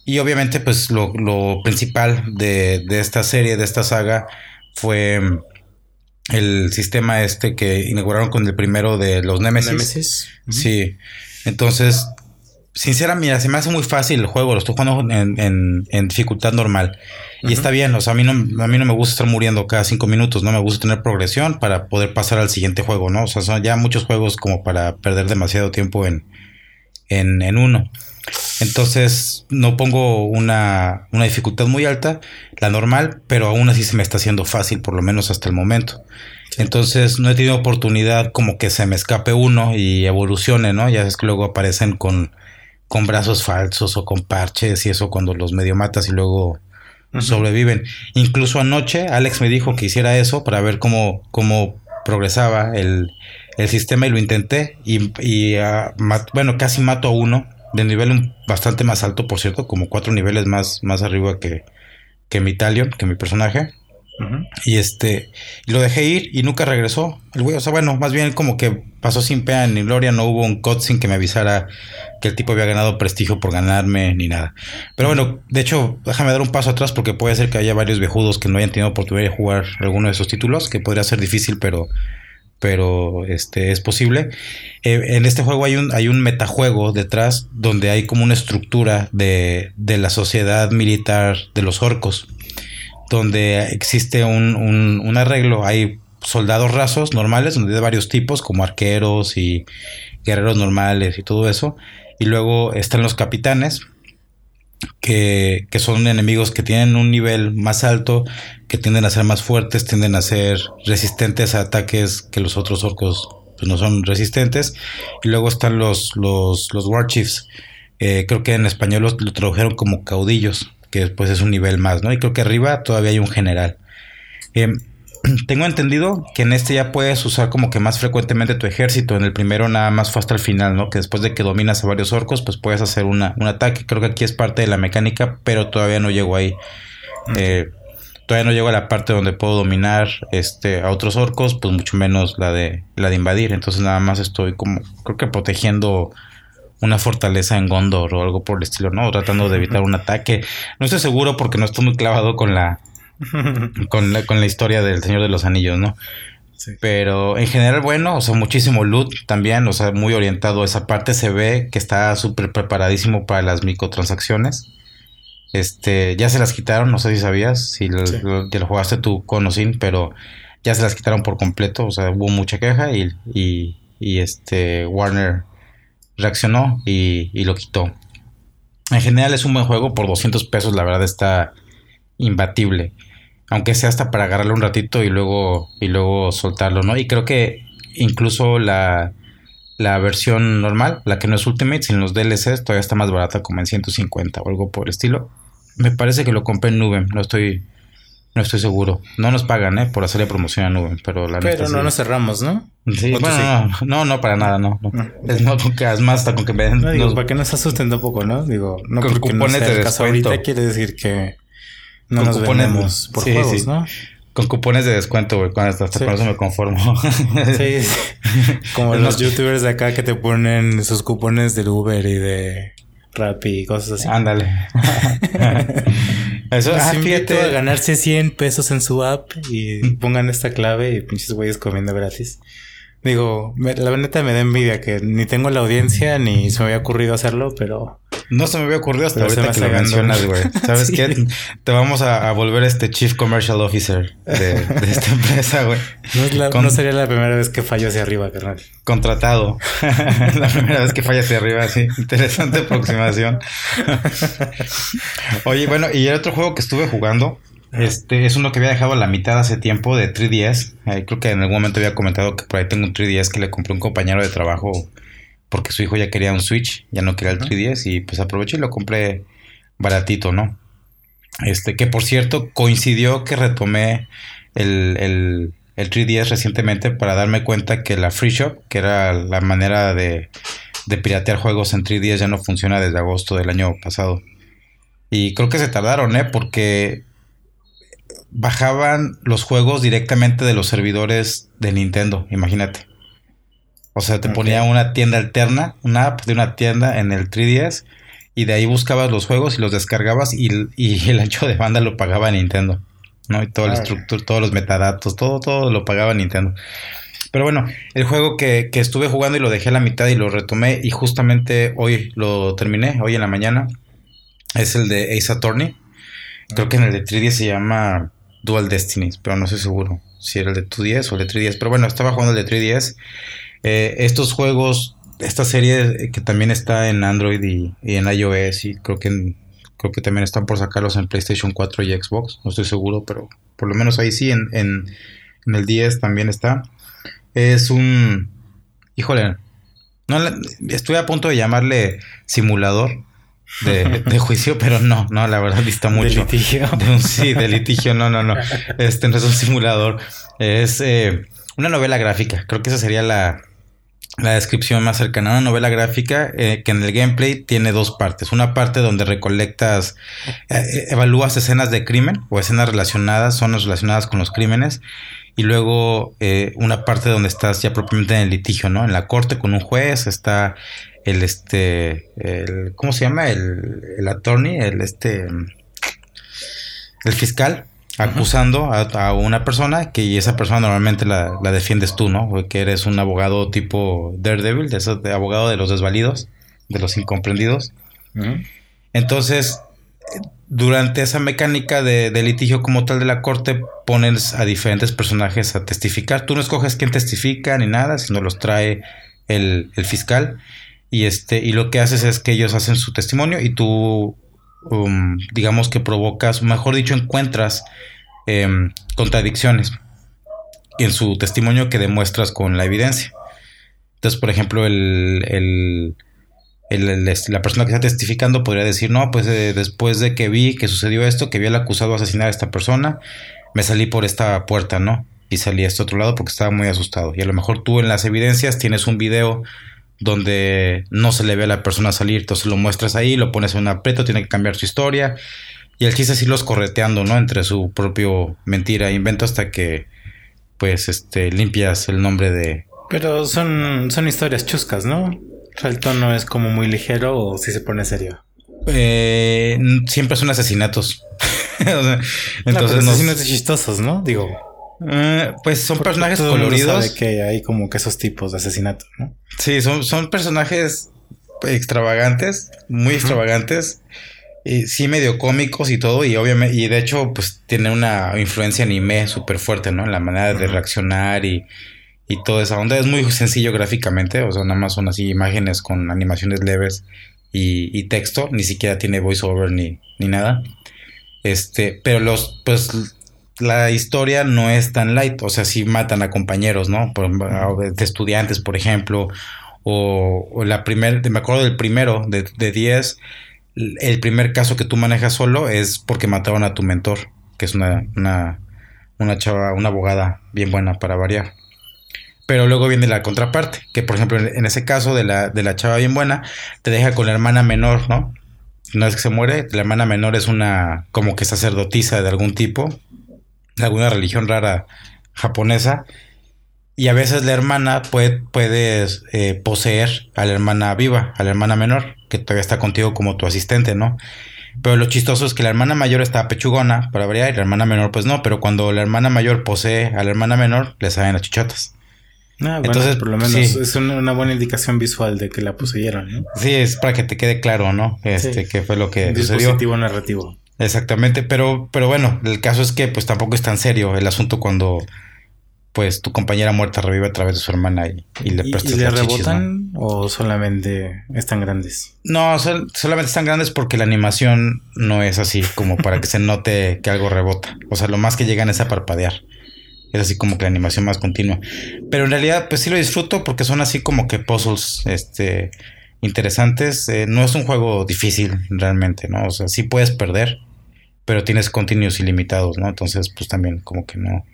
Y obviamente, pues lo, principal de, esta serie, de esta saga, fue mm, el sistema este que inauguraron con el primero de los Nemesis. Nemesis. Sí. Entonces, sinceramente, mira, se me hace muy fácil el juego. Lo estoy jugando en, dificultad normal. Y está bien, o sea, a mí, no, a mí no me gusta estar muriendo cada cinco minutos, ¿no? Me gusta tener progresión para poder pasar al siguiente juego, ¿no? O sea, son ya muchos juegos como para perder demasiado tiempo en, en, en uno. Entonces no pongo una, dificultad muy alta, la normal, pero aún así se me está haciendo fácil, por lo menos hasta el momento. Entonces no he tenido oportunidad como que se me escape uno y evolucione, ¿no? Ya es que luego aparecen con, con brazos falsos o con parches y eso cuando los medio matas y luego sobreviven. Incluso anoche Alex me dijo que hiciera eso para ver cómo, cómo progresaba el, sistema y lo intenté y, y ah, bueno, casi mato a uno de nivel bastante más alto, por cierto, como cuatro niveles más, más arriba que, que mi Talion, que mi personaje. Y este, lo dejé ir y nunca regresó. El güey, o sea, bueno, más bien como que pasó sin pena ni gloria, no hubo un sin que me avisara que el tipo había ganado prestigio por ganarme ni nada. Pero bueno, de hecho, déjame dar un paso atrás porque puede ser que haya varios viejudos que no hayan tenido oportunidad de jugar alguno de esos títulos, que podría ser difícil, pero pero este es posible. Eh, en este juego hay un, hay un metajuego detrás donde hay como una estructura de, de la sociedad militar de los orcos, donde existe un, un, arreglo, hay soldados rasos normales, donde hay varios tipos, como arqueros y guerreros normales y todo eso. Y luego están los capitanes, que, que, son enemigos que tienen un nivel más alto, que tienden a ser más fuertes, tienden a ser resistentes a ataques que los otros orcos pues, no son resistentes. Y luego están los, los, los War Chiefs. Eh, creo que en español lo, lo, tradujeron como caudillos, que después es un nivel más, ¿no? Y creo que arriba todavía hay un general. Eh, [CLEARS THROAT] tengo entendido que en este ya puedes usar como que más frecuentemente tu ejército. En el primero nada más fue hasta el final, ¿no? Que después de que dominas a varios orcos, pues puedes hacer una, un ataque. Creo que aquí es parte de la mecánica, pero todavía no llego ahí. Eh, todavía no llego a la parte donde puedo dominar este, a otros orcos, pues mucho menos la de, la de invadir. Entonces nada más estoy como, creo que protegiendo una fortaleza en Gondor o algo por el estilo, ¿no? Tratando de evitar un ataque. No estoy seguro porque no estoy muy clavado con la [LAUGHS] con, la, con la historia del Señor de los Anillos, ¿no? Sí. Pero en general, bueno, o sea, muchísimo loot también, o sea, muy orientado a esa parte. Se ve que está súper preparadísimo para las microtransacciones. Este, ya se las quitaron, no sé si sabías, si lo, sí. lo, lo jugaste tú con o sin, pero ya se las quitaron por completo, o sea, hubo mucha queja y, y, y este Warner reaccionó y, y, lo quitó. En general es un buen juego, por 200 pesos la verdad está imbatible. Aunque sea hasta para agarrarlo un ratito y luego, y luego soltarlo, ¿no? Y creo que incluso la, la versión normal, la que no es Ultimate, sin los DLCs, todavía está más barata, como en 150 o algo por el estilo. Me parece que lo compré en Nube, no estoy, no estoy seguro. No nos pagan, ¿eh? Por hacerle promoción a Nube, pero la Pero no sí. nos cerramos, ¿no? Sí, bueno, sí? No, no, no, para nada, no. no. no. Es no, porque es más hasta con que me den. No, digo, nos... para que nos asusten un poco, ¿no? Digo, no con porque no sea de descuento. ahorita quiere decir que no con nos cupones vendemos por sí, juegos, sí. ¿no? Con cupones de descuento, güey. Hasta, hasta sí. con eso me conformo. [LAUGHS] Sí, como los youtubers de acá que te ponen sus cupones del Uber y de Rappi y cosas así. Ándale. [LAUGHS] eso ah, fíjate a ganarse 100 pesos en su app y pongan esta clave y pinches güeyes comiendo gratis. Digo, me, la neta me da envidia que ni tengo la audiencia ni se me había ocurrido hacerlo, pero... No se me había ocurrido hasta ahorita que lo mencionas, güey. ¿Sabes [LAUGHS] sí. qué? Te vamos a, a, volver este Chief Commercial Officer de, de esta empresa, güey. No, Con... no, sería la primera vez que fallo hacia arriba, carnal. Contratado. [LAUGHS] la primera vez que fallo hacia arriba, sí. Interesante aproximación. [LAUGHS] Oye, bueno, y el otro juego que estuve jugando este es uno que había dejado a la mitad hace tiempo de 3DS. Eh, creo que en algún momento había comentado que por ahí tengo un 3DS que le compré a un compañero de trabajo porque su hijo ya quería un Switch, ya no quería el 3DS y pues aproveché y lo compré baratito, ¿no? Este, que por cierto coincidió que retomé el, el, el 3DS recientemente para darme cuenta que la Free Shop, que era la manera de, de piratear juegos en 3DS, ya no funciona desde agosto del año pasado. Y creo que se tardaron, ¿eh? Porque bajaban los juegos directamente de los servidores de Nintendo, imagínate. O sea, te okay. ponía una tienda alterna, una app de una tienda en el 3DS y de ahí buscabas los juegos y los descargabas y, y [LAUGHS] el ancho de banda lo pagaba Nintendo, ¿no? Y toda la estructura, todos los metadatos, todo, todo lo pagaba Nintendo. Pero bueno, el juego que, que, estuve jugando y lo dejé a la mitad y lo retomé y justamente hoy lo terminé, hoy en la mañana, es el de Ace Attorney. Creo que en el de 3DS se llama Dual Destinies, pero no estoy seguro si era el de 2DS o el de 3DS. Pero bueno, estaba jugando el de 3DS. Eh, estos juegos, esta serie que también está en Android y, y en iOS y creo que, en, creo que también están por sacarlos en PlayStation 4 y Xbox. No estoy seguro, pero por lo menos ahí sí, en, en, en el 10 también está. Es un... Híjole, no, estoy a punto de llamarle simulador de, de, juicio, pero no, no, la verdad dista mucho. De litigio. [LAUGHS] De un, sí, de litigio, no, no, no. Este no es un simulador. Es eh, una novela gráfica. Creo que esa sería la, la descripción más cercana. Una novela gráfica eh, que en el gameplay tiene dos partes. Una parte donde recolectas, eh, evalúas escenas de crimen o escenas relacionadas, zonas relacionadas con los crímenes. Y luego eh, una parte donde estás ya propiamente en el litigio, ¿no? En la corte con un juez, está el este, el, ¿cómo se llama? El, el attorney, el este, el fiscal acusando a, una persona que esa persona normalmente la, defiendes tú, ¿no? Que eres un abogado tipo Daredevil, de, esos, de abogado de los desvalidos, de los incomprendidos. Entonces, durante esa mecánica de, litigio como tal de la corte, pones a diferentes personajes a testificar. Tú no escoges quién testifica ni nada, sino los trae el, fiscal. Y, este, y lo que haces es que ellos hacen su testimonio y tú, um, digamos que provocas, mejor dicho, encuentras em, contradicciones en su testimonio que demuestras con la evidencia. Entonces, por ejemplo, el la persona que está testificando podría decir, no, pues eh, después de que vi que sucedió esto, que vi al acusado asesinar a esta persona, me salí por esta puerta, ¿no? Y salí a este otro lado porque estaba muy asustado. Y a lo mejor tú en las evidencias tienes un video donde no se le ve a la persona salir, entonces lo muestras ahí, lo pones en un aprieto, tiene que cambiar su historia. Y el chiste es irlos correteando, ¿no? Entre su propio mentira e invento hasta que, pues, este, limpias el nombre de... Pero son, son historias chuscas, ¿no? ¿El tono es como muy ligero o si se pone serio? Eh, siempre son asesinatos. [LAUGHS] entonces no, asesinatos chistosos, ¿no? Digo. Eh, pues son personajes coloridos. Sabe que hay como que esos tipos de asesinatos, ¿no? Sí, son, son personajes extravagantes, muy extravagantes. Y sí, medio cómicos y todo. Y obviamente, y de hecho, pues tiene una influencia anime súper fuerte, ¿no? En la manera de reaccionar y y toda esa onda. Es muy sencillo gráficamente, o sea, nada más son así imágenes con animaciones leves y, texto, ni siquiera tiene voiceover ni, ni nada. Este, pero los, pues la historia no es tan light, o sea, sí matan a compañeros, ¿no? de estudiantes, por ejemplo, o, la primera, me acuerdo del primero, de 10, el primer caso que tú manejas solo es porque mataron a tu mentor, que es una, una, una chava, una abogada bien buena para variar. Pero luego viene la contraparte, que por ejemplo en ese caso de la, de la chava bien buena, te deja con la hermana menor, ¿no? Una vez que se muere, la hermana menor es una como que sacerdotisa de algún tipo, de alguna religión rara japonesa, y a veces la hermana puede, puede eh, poseer a la hermana viva, a la hermana menor, que todavía está contigo como tu asistente, ¿no? Pero lo chistoso es que la hermana mayor está pechugona para variar y la hermana menor pues no, pero cuando la hermana mayor posee a la hermana menor, le salen las chichotas. Ah, Entonces, por lo menos es una, buena indicación visual de que la poseyeron, ¿no? Sí, es para que te quede claro, ¿no? Este, que fue lo que Un Dispositivo narrativo. Exactamente, pero, pero bueno, el caso es que pues tampoco es tan serio el asunto cuando pues tu compañera muerta revive a través de su hermana y, le prestas ¿Y, le rebotan o solamente están grandes? No, solamente están grandes porque la animación no es así como para que se note que algo rebota. O sea, lo más que llegan es a parpadear. Es así como que la animación más continua. Pero en realidad, pues sí lo disfruto porque son así como que puzzles este, interesantes. Eh, no es un juego difícil realmente, ¿no? O sea, sí puedes perder, pero tienes continuos ilimitados, ¿no? Entonces, pues también como que no,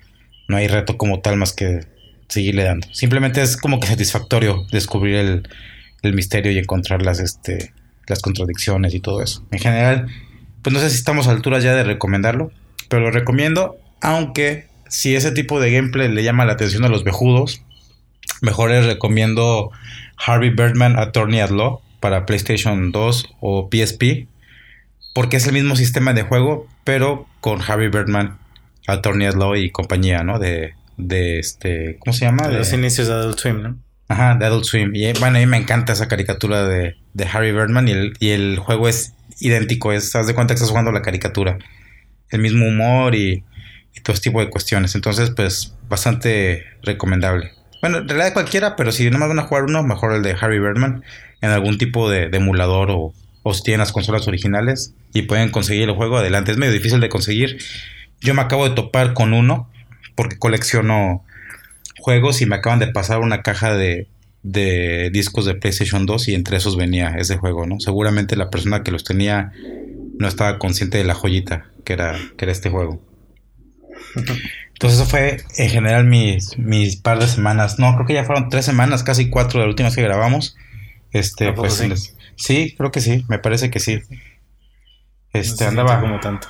no hay reto como tal más que seguirle dando. Simplemente es como que satisfactorio descubrir el, misterio y encontrar las, este, las contradicciones y todo eso. En general, pues no sé si estamos a altura ya de recomendarlo, pero lo recomiendo, aunque si ese tipo de gameplay le llama la atención a los vejudos, mejor les recomiendo Harvey Birdman Attorney at Law para PlayStation 2 o PSP, porque es el mismo sistema de juego, pero con Harvey Birdman Attorney at Law y compañía, ¿no? De, de este, ¿cómo se llama? De los inicios de Adult Swim, ¿no? Ajá, de Adult Swim. Y bueno, a mí me encanta esa caricatura de, de Harry Birdman y el, y el juego es idéntico, es, haz de cuenta que estás jugando la caricatura. El mismo humor y y todo este tipo de cuestiones. Entonces, pues, bastante recomendable. Bueno, en realidad cualquiera, pero si no me van a jugar uno, mejor el de Harry Birdman en algún tipo de, emulador o, o, si tienen las consolas originales y pueden conseguir el juego adelante. Es medio difícil de conseguir. Yo me acabo de topar con uno porque colecciono juegos y me acaban de pasar una caja de, de discos de PlayStation 2 y entre esos venía ese juego, ¿no? Seguramente la persona que los tenía no estaba consciente de la joyita que era, que era este juego. Entonces eso fue en general mis, mis par de semanas. No, creo que ya fueron tres semanas, casi cuatro de las últimas que grabamos. Este, pues sí? creo que sí, me parece que sí. Este, andaba como tanto.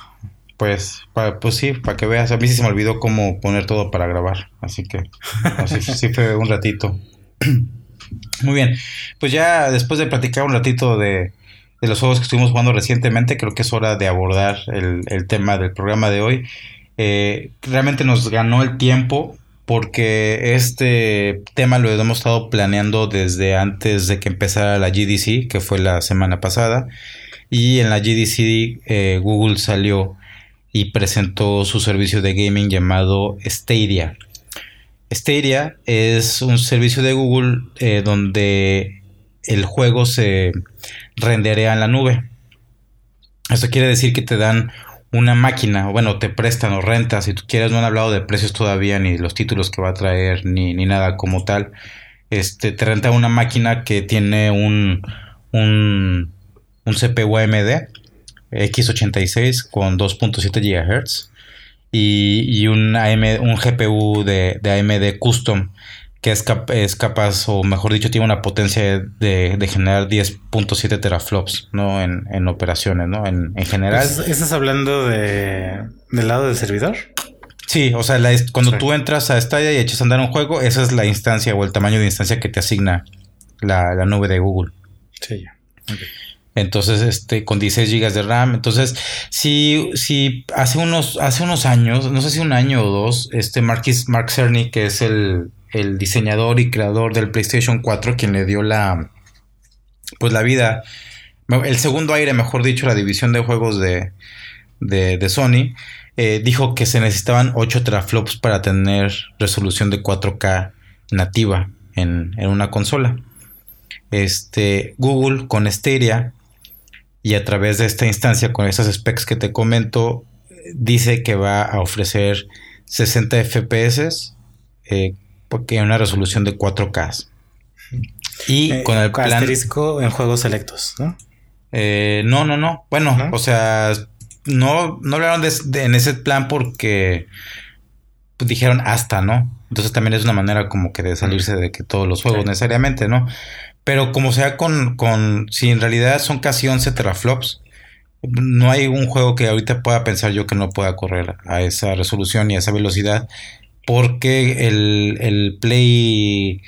Pues, pues sí, para que veas. A mí sí se me olvidó cómo poner todo para grabar. Así que sí, fue un ratito. [CLEARS THROAT] Muy bien. Pues ya después de platicar un ratito de, de, los juegos que estuvimos jugando recientemente, creo que es hora de abordar el, el tema del programa de hoy. Eh, realmente nos ganó el tiempo porque este tema lo hemos estado planeando desde antes de que empezara la GDC, que fue la semana pasada. Y en la GDC eh, Google salió y presentó su servicio de gaming llamado Stadia. Stadia es un servicio de Google eh, donde el juego se renderea en la nube. Esto quiere decir que te dan una máquina, bueno, te prestan o rentas, si tú quieres, no han hablado de precios todavía, ni los títulos que va a traer, ni, nada como tal. Este, te renta una máquina que tiene un, un, un CPU AMD X86 con 2.7 GHz y, y un, un GPU de, de AMD Custom que es, es, capaz, o mejor dicho, tiene una potencia de, generar 10.7 teraflops, ¿no? En, operaciones, ¿no? En, general. ¿Estás hablando de, del lado del servidor? Sí, o sea, cuando tú entras a Stadia y echas a andar un juego, esa es la instancia o el tamaño de instancia que te asigna la, nube de Google. Sí, ya. Entonces, este, con 16 GB de RAM. Entonces, si, si hace unos, hace unos años, no sé si un año o dos, este Marquis, Mark Cerny, que es el, el diseñador y creador del PlayStation 4, quien le dio la, pues la vida, el segundo aire, mejor dicho, la división de juegos de, de, Sony, eh, dijo que se necesitaban 8 teraflops para tener resolución de 4K nativa en, en una consola. Este, Google con Stadia y a través de esta instancia, con esas specs que te comento, dice que va a ofrecer 60 FPS eh, porque hay una resolución de 4K. Y eh, con el plan... Asterisco en juegos selectos, ¿no? Eh, no, no, no. Bueno, o sea, no, no hablaron de, en ese plan porque pues, dijeron hasta, ¿no? Entonces también es una manera como que de salirse de que todos los juegos necesariamente, ¿no? Pero como sea con, con, si en realidad son casi 11 teraflops, no hay un juego que ahorita pueda pensar yo que no pueda correr a esa resolución y a esa velocidad porque el, Play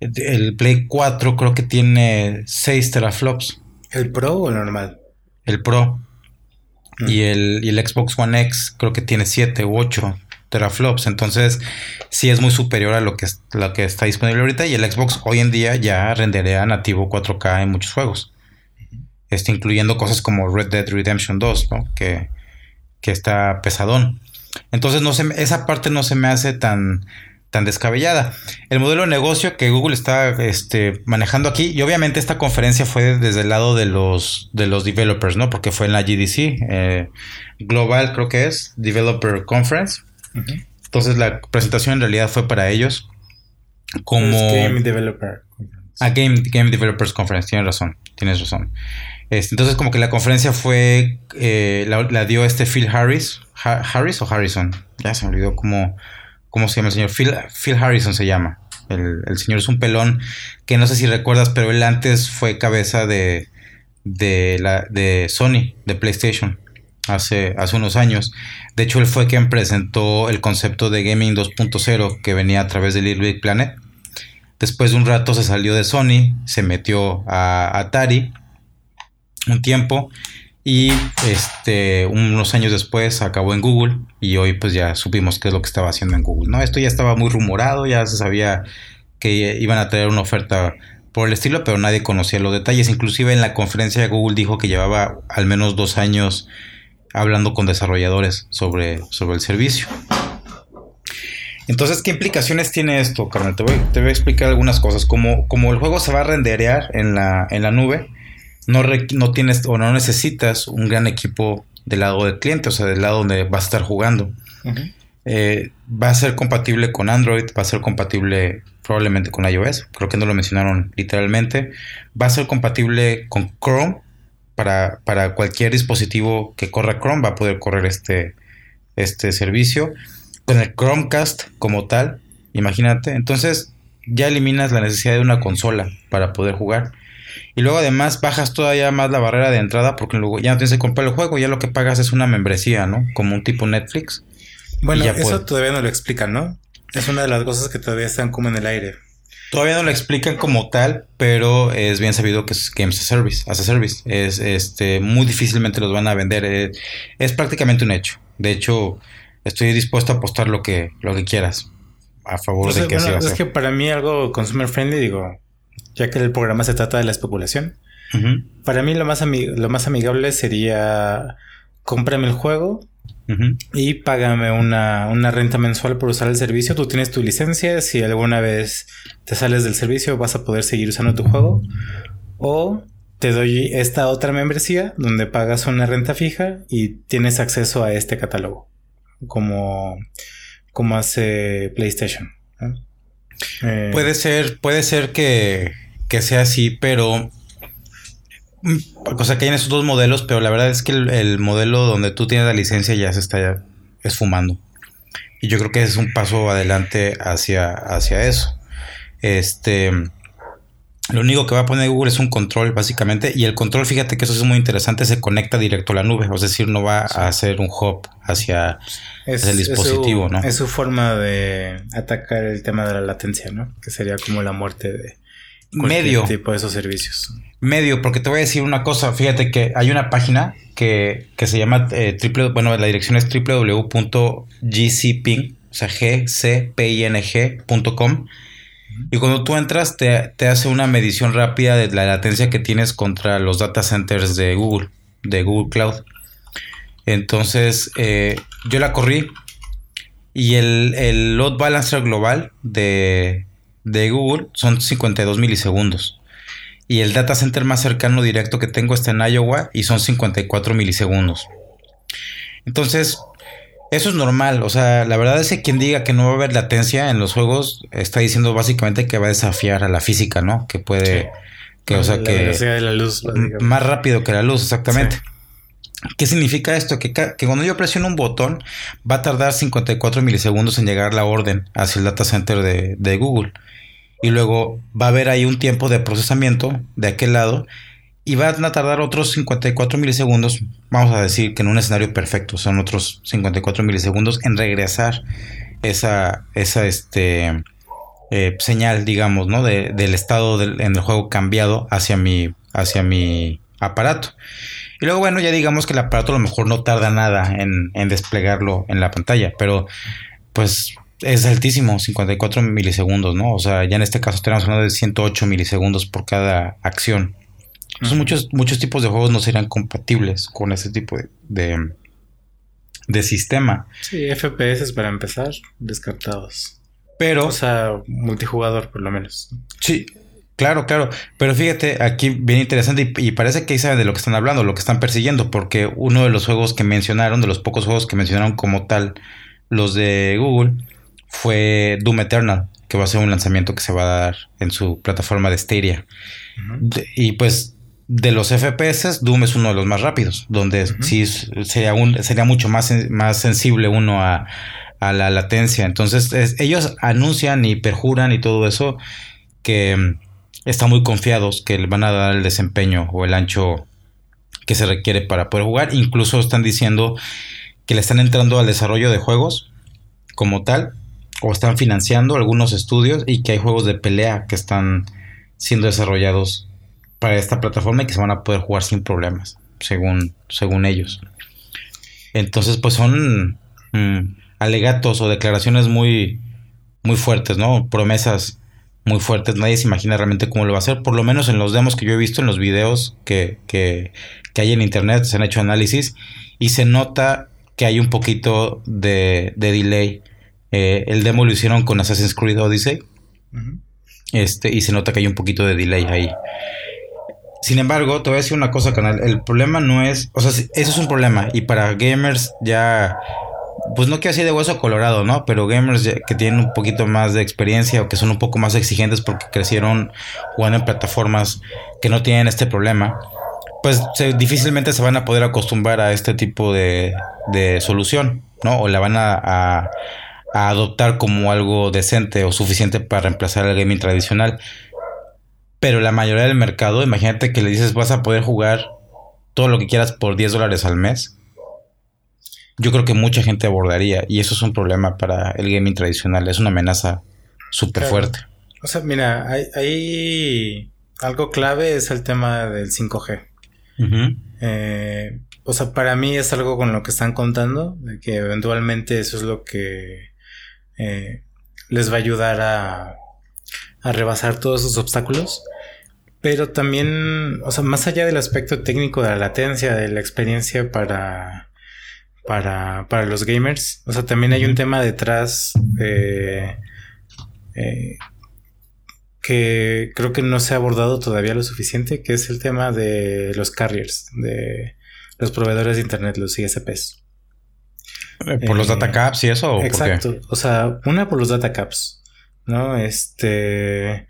el Play 4 creo que tiene 6 teraflops. ¿El Pro o el normal? El Pro. Mm. Y, el, el, Xbox One X creo que tiene 7 u 8 teraflops. Entonces, sí es muy superior a lo que, lo que está disponible ahorita. Y el Xbox hoy en día ya rendería nativo 4K en muchos juegos. Este, incluyendo cosas como Red Dead Redemption 2, ¿no? Que, que está pesadón. Entonces no se, esa parte no se me hace tan, tan descabellada. El modelo de negocio que Google está este, manejando aquí, y obviamente esta conferencia fue desde el lado de los, de los developers, ¿no? Porque fue en la GDC, eh, Global creo que es, Developer Conference. Entonces la presentación en realidad fue para ellos como... Game Developer Ah, Game, Game Developers Conference, tienes razón, tienes razón. Este, entonces como que la conferencia fue, eh, la, dio este Phil Harris, Harris o Harrison, ya se me olvidó cómo, cómo se llama el señor, Phil, Phil Harrison se llama. El, señor es un pelón que no sé si recuerdas, pero él antes fue cabeza de, de, la, de Sony, de PlayStation, hace, hace unos años. De hecho, él fue quien presentó el concepto de Gaming 2.0 que venía a través de Little Big Planet. Después de un rato se salió de Sony, se metió a Atari un tiempo y este unos años después acabó en Google y hoy pues ya supimos qué es lo que estaba haciendo en Google. No, esto ya estaba muy rumorado, ya se sabía que iban a traer una oferta por el estilo, pero nadie conocía los detalles. Inclusive en la conferencia Google dijo que llevaba al menos dos años hablando con desarrolladores sobre, sobre el servicio. Entonces, ¿qué implicaciones tiene esto, carnal? Te voy, te voy a explicar algunas cosas. Como, como el juego se va a renderear en la, en la nube, no, no tienes o no necesitas un gran equipo del lado del cliente, o sea, del lado donde vas a estar jugando. Eh, va a ser compatible con Android, va a ser compatible probablemente con iOS, creo que no lo mencionaron literalmente. Va a ser compatible con Chrome, para, para cualquier dispositivo que corra Chrome va a poder correr este, este servicio. Con el Chromecast como tal, imagínate, entonces ya eliminas la necesidad de una consola para poder jugar. Y luego además bajas todavía más la barrera de entrada porque luego ya no tienes que comprar el juego, ya lo que pagas es una membresía, ¿no? Como un tipo Netflix. Bueno, eso todavía no lo explican, ¿no? Es una de las cosas que todavía están como en el aire. Todavía no lo explican como tal, pero es bien sabido que es Games as a Service. As a service. Es este muy difícilmente los van a vender. Eh, es, prácticamente un hecho. De hecho, estoy dispuesto a apostar lo que, lo que quieras a favor de que bueno, Es que para mí algo consumer friendly, digo, ya que el programa se trata de la especulación, para mí lo más, lo más amigable sería cómprame el juego y págame una, una, renta mensual por usar el servicio. Tú tienes tu licencia, si alguna vez te sales del servicio vas a poder seguir usando tu juego. O te doy esta otra membresía donde pagas una renta fija y tienes acceso a este catálogo. Como, como hace PlayStation. Eh, puede ser, puede ser que, que sea así, pero Mm, o sea, que hay esos dos modelos, pero la verdad es que el, modelo donde tú tienes la licencia ya se está esfumando. Y yo creo que es un paso adelante hacia, hacia eso. Este. Lo único que va a poner Google es un control, básicamente. Y el control, fíjate que eso es muy interesante, se conecta directo a la nube. Es decir, no va a hacer un hop hacia, el dispositivo, ¿no? Es su forma de atacar el tema de la latencia, ¿no? Que sería como la muerte de medio tipo de esos servicios. Medio, porque te voy a decir una cosa. Fíjate que hay una página que, se llama eh, triple, bueno, la dirección es www.gcping, o sea, gcping.com. Y cuando tú entras, te, hace una medición rápida de la latencia que tienes contra los data centers de Google, de Google Cloud. Entonces, eh, yo la corrí y el, el load balancer global de, de Google son 52 milisegundos. Y el data center más cercano directo que tengo está en Iowa y son 54 milisegundos. Entonces, eso es normal. O sea, la verdad es que quien diga que no va a haber latencia en los juegos está diciendo básicamente que va a desafiar a la física, ¿no? Que puede. Que, o sea, que. De la luz, más rápido que la luz, exactamente. ¿Qué significa esto? Que, que, cuando yo presiono un botón va a tardar 54 milisegundos en llegar la orden hacia el data center de, de Google y luego va a haber ahí un tiempo de procesamiento de aquel lado y van a tardar otros 54 milisegundos, vamos a decir que en un escenario perfecto son otros 54 milisegundos en regresar esa, esa este, eh, señal, digamos, ¿no? del estado del, en el juego cambiado hacia mi, hacia mi aparato. Y luego, bueno, ya digamos que el aparato a lo mejor no tarda nada en, en desplegarlo en la pantalla, pero pues es altísimo, 54 milisegundos, ¿no? O sea, ya en este caso tenemos hablando de 108 milisegundos por cada acción. Entonces, muchos, muchos tipos de juegos no serían compatibles con ese tipo de, de, sistema. Sí, FPS para empezar, descartados. Pero. O sea, multijugador, por lo menos. Sí, Claro, claro. Pero fíjate, aquí bien interesante y, y, parece que ahí saben de lo que están hablando, lo que están persiguiendo, porque uno de los juegos que mencionaron, de los pocos juegos que mencionaron como tal, los de Google, fue Doom Eternal, que va a ser un lanzamiento que se va a dar en su plataforma de Stadia. y pues de los FPS, Doom es uno de los más rápidos, donde sí sería, un, sería mucho más, más sensible uno a, la latencia. Entonces ellos anuncian y perjuran y todo eso que mm, están muy confiados que le van a dar el desempeño o el ancho que se requiere para poder jugar. Incluso están diciendo que le están entrando al desarrollo de juegos como tal o están financiando algunos estudios y que hay juegos de pelea que están siendo desarrollados para esta plataforma y que se van a poder jugar sin problemas, según, según ellos. Entonces, pues son mm, alegatos o declaraciones muy, muy fuertes, ¿no? Promesas muy fuertes. Nadie se imagina realmente cómo lo va a hacer. Por lo menos en los demos que yo he visto, en los videos que, que, que hay en internet, se han hecho análisis y se nota que hay un poquito de, de delay eh, el demo lo hicieron con Assassin's Creed Odyssey. Este, y se nota que hay un poquito de delay ahí. Sin embargo, te voy a decir una cosa, canal. El problema no es. O sea, eso es un problema. Y para gamers ya. Pues no quiero así de hueso colorado, ¿no? Pero gamers que tienen un poquito más de experiencia o que son un poco más exigentes porque crecieron jugando en plataformas que no tienen este problema, pues difícilmente se van a poder acostumbrar a este tipo de, de solución, ¿no? O la van a a adoptar como algo decente o suficiente para reemplazar el gaming tradicional. Pero la mayoría del mercado, imagínate que le dices vas a poder jugar todo lo que quieras por 10 dólares al mes. Yo creo que mucha gente abordaría y eso es un problema para el gaming tradicional. Es una amenaza súper fuerte. O sea, mira, hay, algo clave es el tema del 5G. Eh, o sea, para mí es algo con lo que están contando, de que eventualmente eso es lo que eh, les va a ayudar a, a rebasar todos esos obstáculos. Pero también, o sea, más allá del aspecto técnico de la latencia, de la experiencia para, para, para los gamers, o sea, también hay un tema detrás eh, eh, que creo que no se ha abordado todavía lo suficiente, que es el tema de los carriers, de los proveedores de internet, los ISPs. Eh, ¿Por los data caps y eso? ¿o exacto. O sea, una por los data caps, ¿no? Este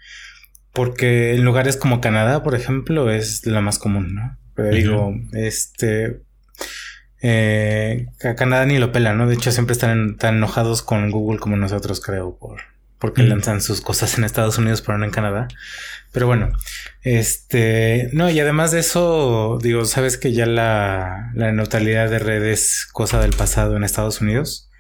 porque en lugares como Canadá, por ejemplo, es la más común, ¿no? Pero digo, este... Eh, a Canadá ni lo pela, ¿no? De hecho, siempre están tan enojados con Google como nosotros, creo, por porque lanzan sus cosas en Estados Unidos, pero no en Canadá. Pero bueno, este, no, y además de eso, digo, sabes que ya la, la neutralidad de redes cosa del pasado en Estados Unidos.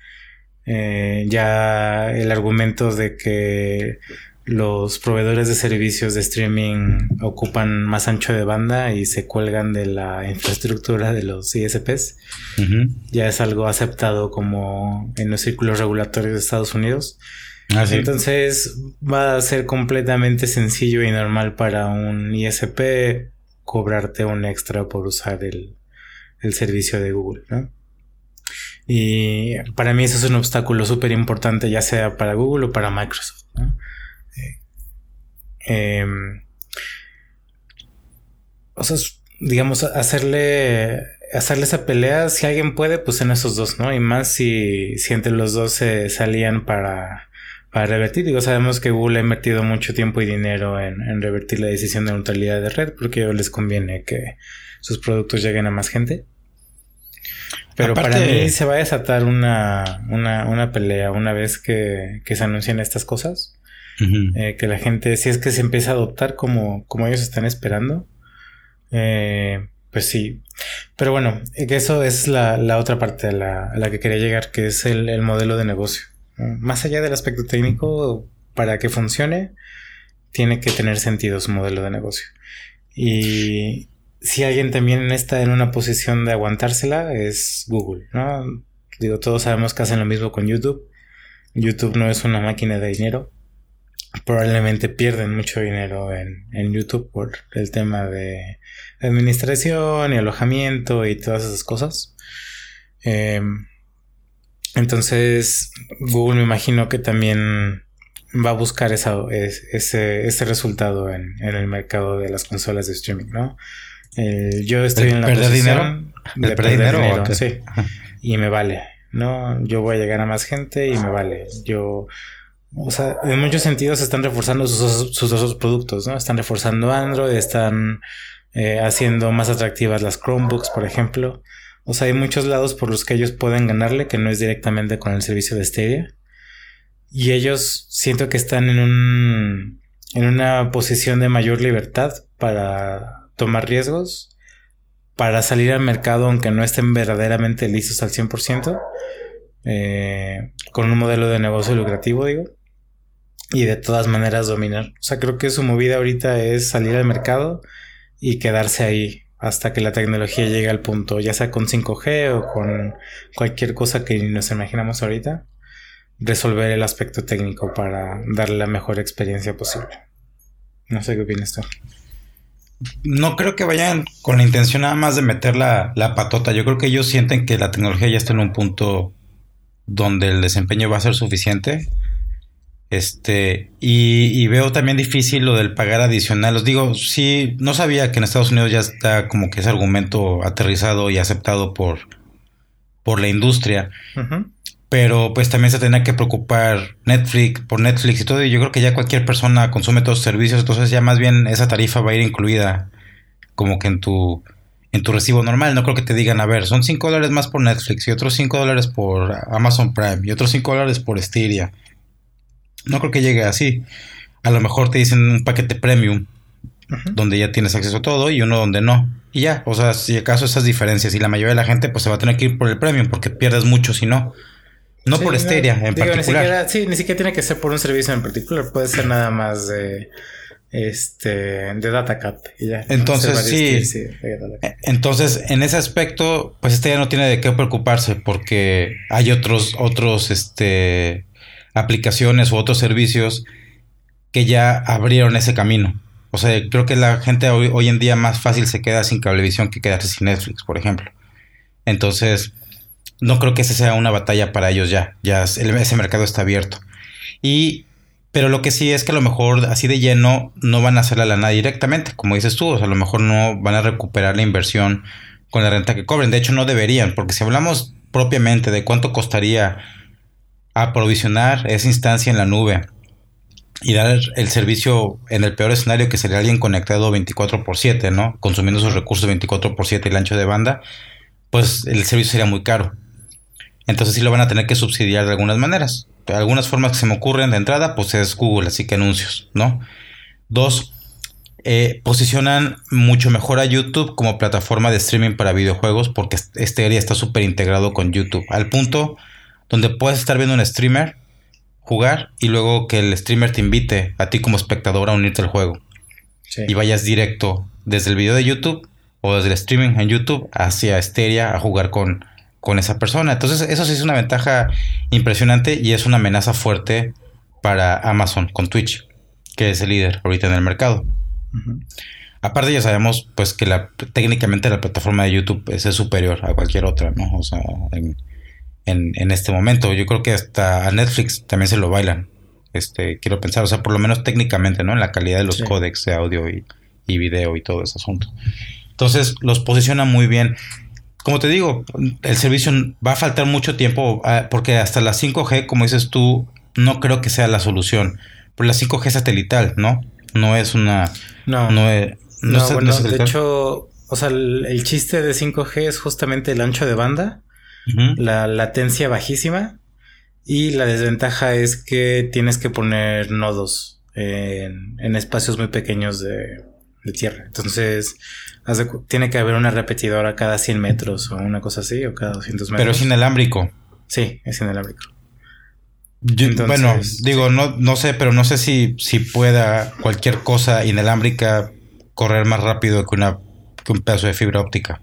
Eh, ya el argumento de que los proveedores de servicios de streaming ocupan más ancho de banda y se cuelgan de la infraestructura de los ISPs. Ya es algo aceptado como en los círculos regulatorios de Estados Unidos. Ah, Entonces va a ser completamente sencillo y normal para un ISP cobrarte un extra por usar el, el servicio de Google, ¿no? Y para mí eso es un obstáculo súper importante, ya sea para Google o para Microsoft. ¿no? Eh, o sea, digamos, hacerle, hacerle esa pelea, si alguien puede, pues en esos dos, ¿no? Y más si, si entre los dos se salían para, para revertir. Digo, sabemos que Google ha invertido mucho tiempo y dinero en, revertir la decisión de neutralidad de red porque les conviene que sus productos lleguen a más gente. Pero para mí se va a desatar una, una, una pelea una vez que, que se anuncien estas cosas. Eh, que la gente, si es que se empieza a adoptar como, como ellos están esperando, eh, pues sí. Pero bueno, eso es la, la otra parte a la, la, que quería llegar, que es el, el modelo de negocio. Más allá del aspecto técnico, para que funcione, tiene que tener sentido su modelo de negocio. Y si alguien también está en una posición de aguantársela, es Google, ¿no? Digo, todos sabemos que hacen lo mismo con YouTube. YouTube no es una máquina de dinero probablemente pierden mucho dinero en, en, YouTube por el tema de administración y alojamiento y todas esas cosas. Em, entonces, Google me imagino que también va a buscar esa, ese, ese, resultado en, en, el mercado de las consolas de streaming, ¿no? Eh, yo estoy en la perder dinero? de perder, dinero, sí. Y me vale, ¿no? Yo voy a llegar a más gente y me vale. Yo o sea, en muchos sentidos están reforzando sus, sus productos, ¿no? Están reforzando Android, están eh, haciendo más atractivas las Chromebooks, por ejemplo. O sea, hay muchos lados por los que ellos pueden ganarle que no es directamente con el servicio de Stadia. Y ellos siento que están en un en una posición de mayor libertad para tomar riesgos, para salir al mercado aunque no estén verdaderamente listos al 100%, eh, con un modelo de negocio lucrativo, digo y de todas maneras dominar. O sea, creo que su movida ahorita es salir al mercado y quedarse ahí hasta que la tecnología llegue al punto, ya sea con 5G o con cualquier cosa que nos imaginamos ahorita, resolver el aspecto técnico para darle la mejor experiencia posible. No sé qué opinas tú. No creo que vayan con la intención nada más de meter la, la patota. Yo creo que ellos sienten que la tecnología ya está en un punto donde el desempeño va a ser suficiente este, y, veo también difícil lo del pagar adicional. Os digo, sí, no sabía que en Estados Unidos ya está como que ese argumento aterrizado y aceptado por, por la industria. Pero pues también se tenía que preocupar Netflix, por Netflix y todo. Y yo creo que ya cualquier persona consume todos los servicios. Entonces ya más bien esa tarifa va a ir incluida como que en tu, en tu recibo normal. No creo que te digan, a ver, son 5 dólares más por Netflix y otros 5 dólares por Amazon Prime y otros 5 dólares por Styria. No creo que llegue así. A lo mejor te dicen un paquete premium donde ya tienes acceso a todo y uno donde no. Y ya, o sea, si acaso esas diferencias y la mayoría de la gente pues se va a tener que ir por el premium porque pierdes mucho si no. No por Esteria en particular. sí, ni siquiera tiene que ser por un servicio en particular, puede ser nada más de este, de DataCap. Y ya, entonces, sí. E, entonces, en ese aspecto, pues este ya no tiene de qué preocuparse porque hay otros, otros, este, aplicaciones u otros servicios que ya abrieron ese camino. O sea, creo que la gente hoy, hoy en día más fácil se queda sin cablevisión que quedarse sin Netflix, por ejemplo. Entonces, no creo que esa sea una batalla para ellos ya. Ya ese mercado está abierto. Y pero lo que sí es que a lo mejor así de lleno no van a hacer la lana directamente, como dices tú, o sea, a lo mejor no van a recuperar la inversión con la renta que cobren. De hecho, no deberían, porque si hablamos propiamente de cuánto costaría aprovisionar esa instancia en la nube y dar el servicio en el peor escenario que sería alguien conectado 24 por 7, ¿no? Consumiendo esos recursos 24 por 7 y el ancho de banda, pues el servicio sería muy caro. Entonces sí lo van a tener que subsidiar de algunas maneras algunas formas que se me ocurren de entrada, pues es Google, así que anuncios, ¿no? Dos, eh, posicionan mucho mejor a YouTube como plataforma de streaming para videojuegos porque este área está súper integrado con YouTube, al punto donde puedes estar viendo un streamer jugar y luego que el streamer te invite a ti como espectador a unirte al juego. Y vayas directo desde el video de YouTube o desde el streaming en YouTube hacia Esteria a jugar con, con esa persona. Entonces, eso sí es una ventaja impresionante y es una amenaza fuerte para Amazon con Twitch, que es el líder ahorita en el mercado. Aparte ya sabemos pues que la, técnicamente la plataforma de YouTube es, superior a cualquier otra, ¿no? O sea, en, este momento. Yo creo que hasta a Netflix también se lo bailan. Este, quiero pensar, o sea, por lo menos técnicamente, ¿no? En la calidad de los códecs de audio y, y video y todo ese asunto. Entonces los posiciona muy bien como te digo, el servicio va a faltar mucho tiempo ah, porque hasta la 5G, como dices tú, no creo que sea la solución. Pero la 5G satelital, ¿no? No es una... No. No es... No, bueno, de hecho, o sea, el, chiste de 5G es justamente el ancho de banda, la latencia bajísima y la desventaja es que tienes que poner nodos en, en espacios muy pequeños de, de tierra. Entonces, tiene que haber una repetidora cada 100 metros o una cosa así, o cada 200 metros. Pero es inalámbrico. Sí, es inalámbrico. bueno, digo, no, no sé, pero no sé si, si pueda cualquier cosa inalámbrica correr más rápido que, una, que un pedazo de fibra óptica.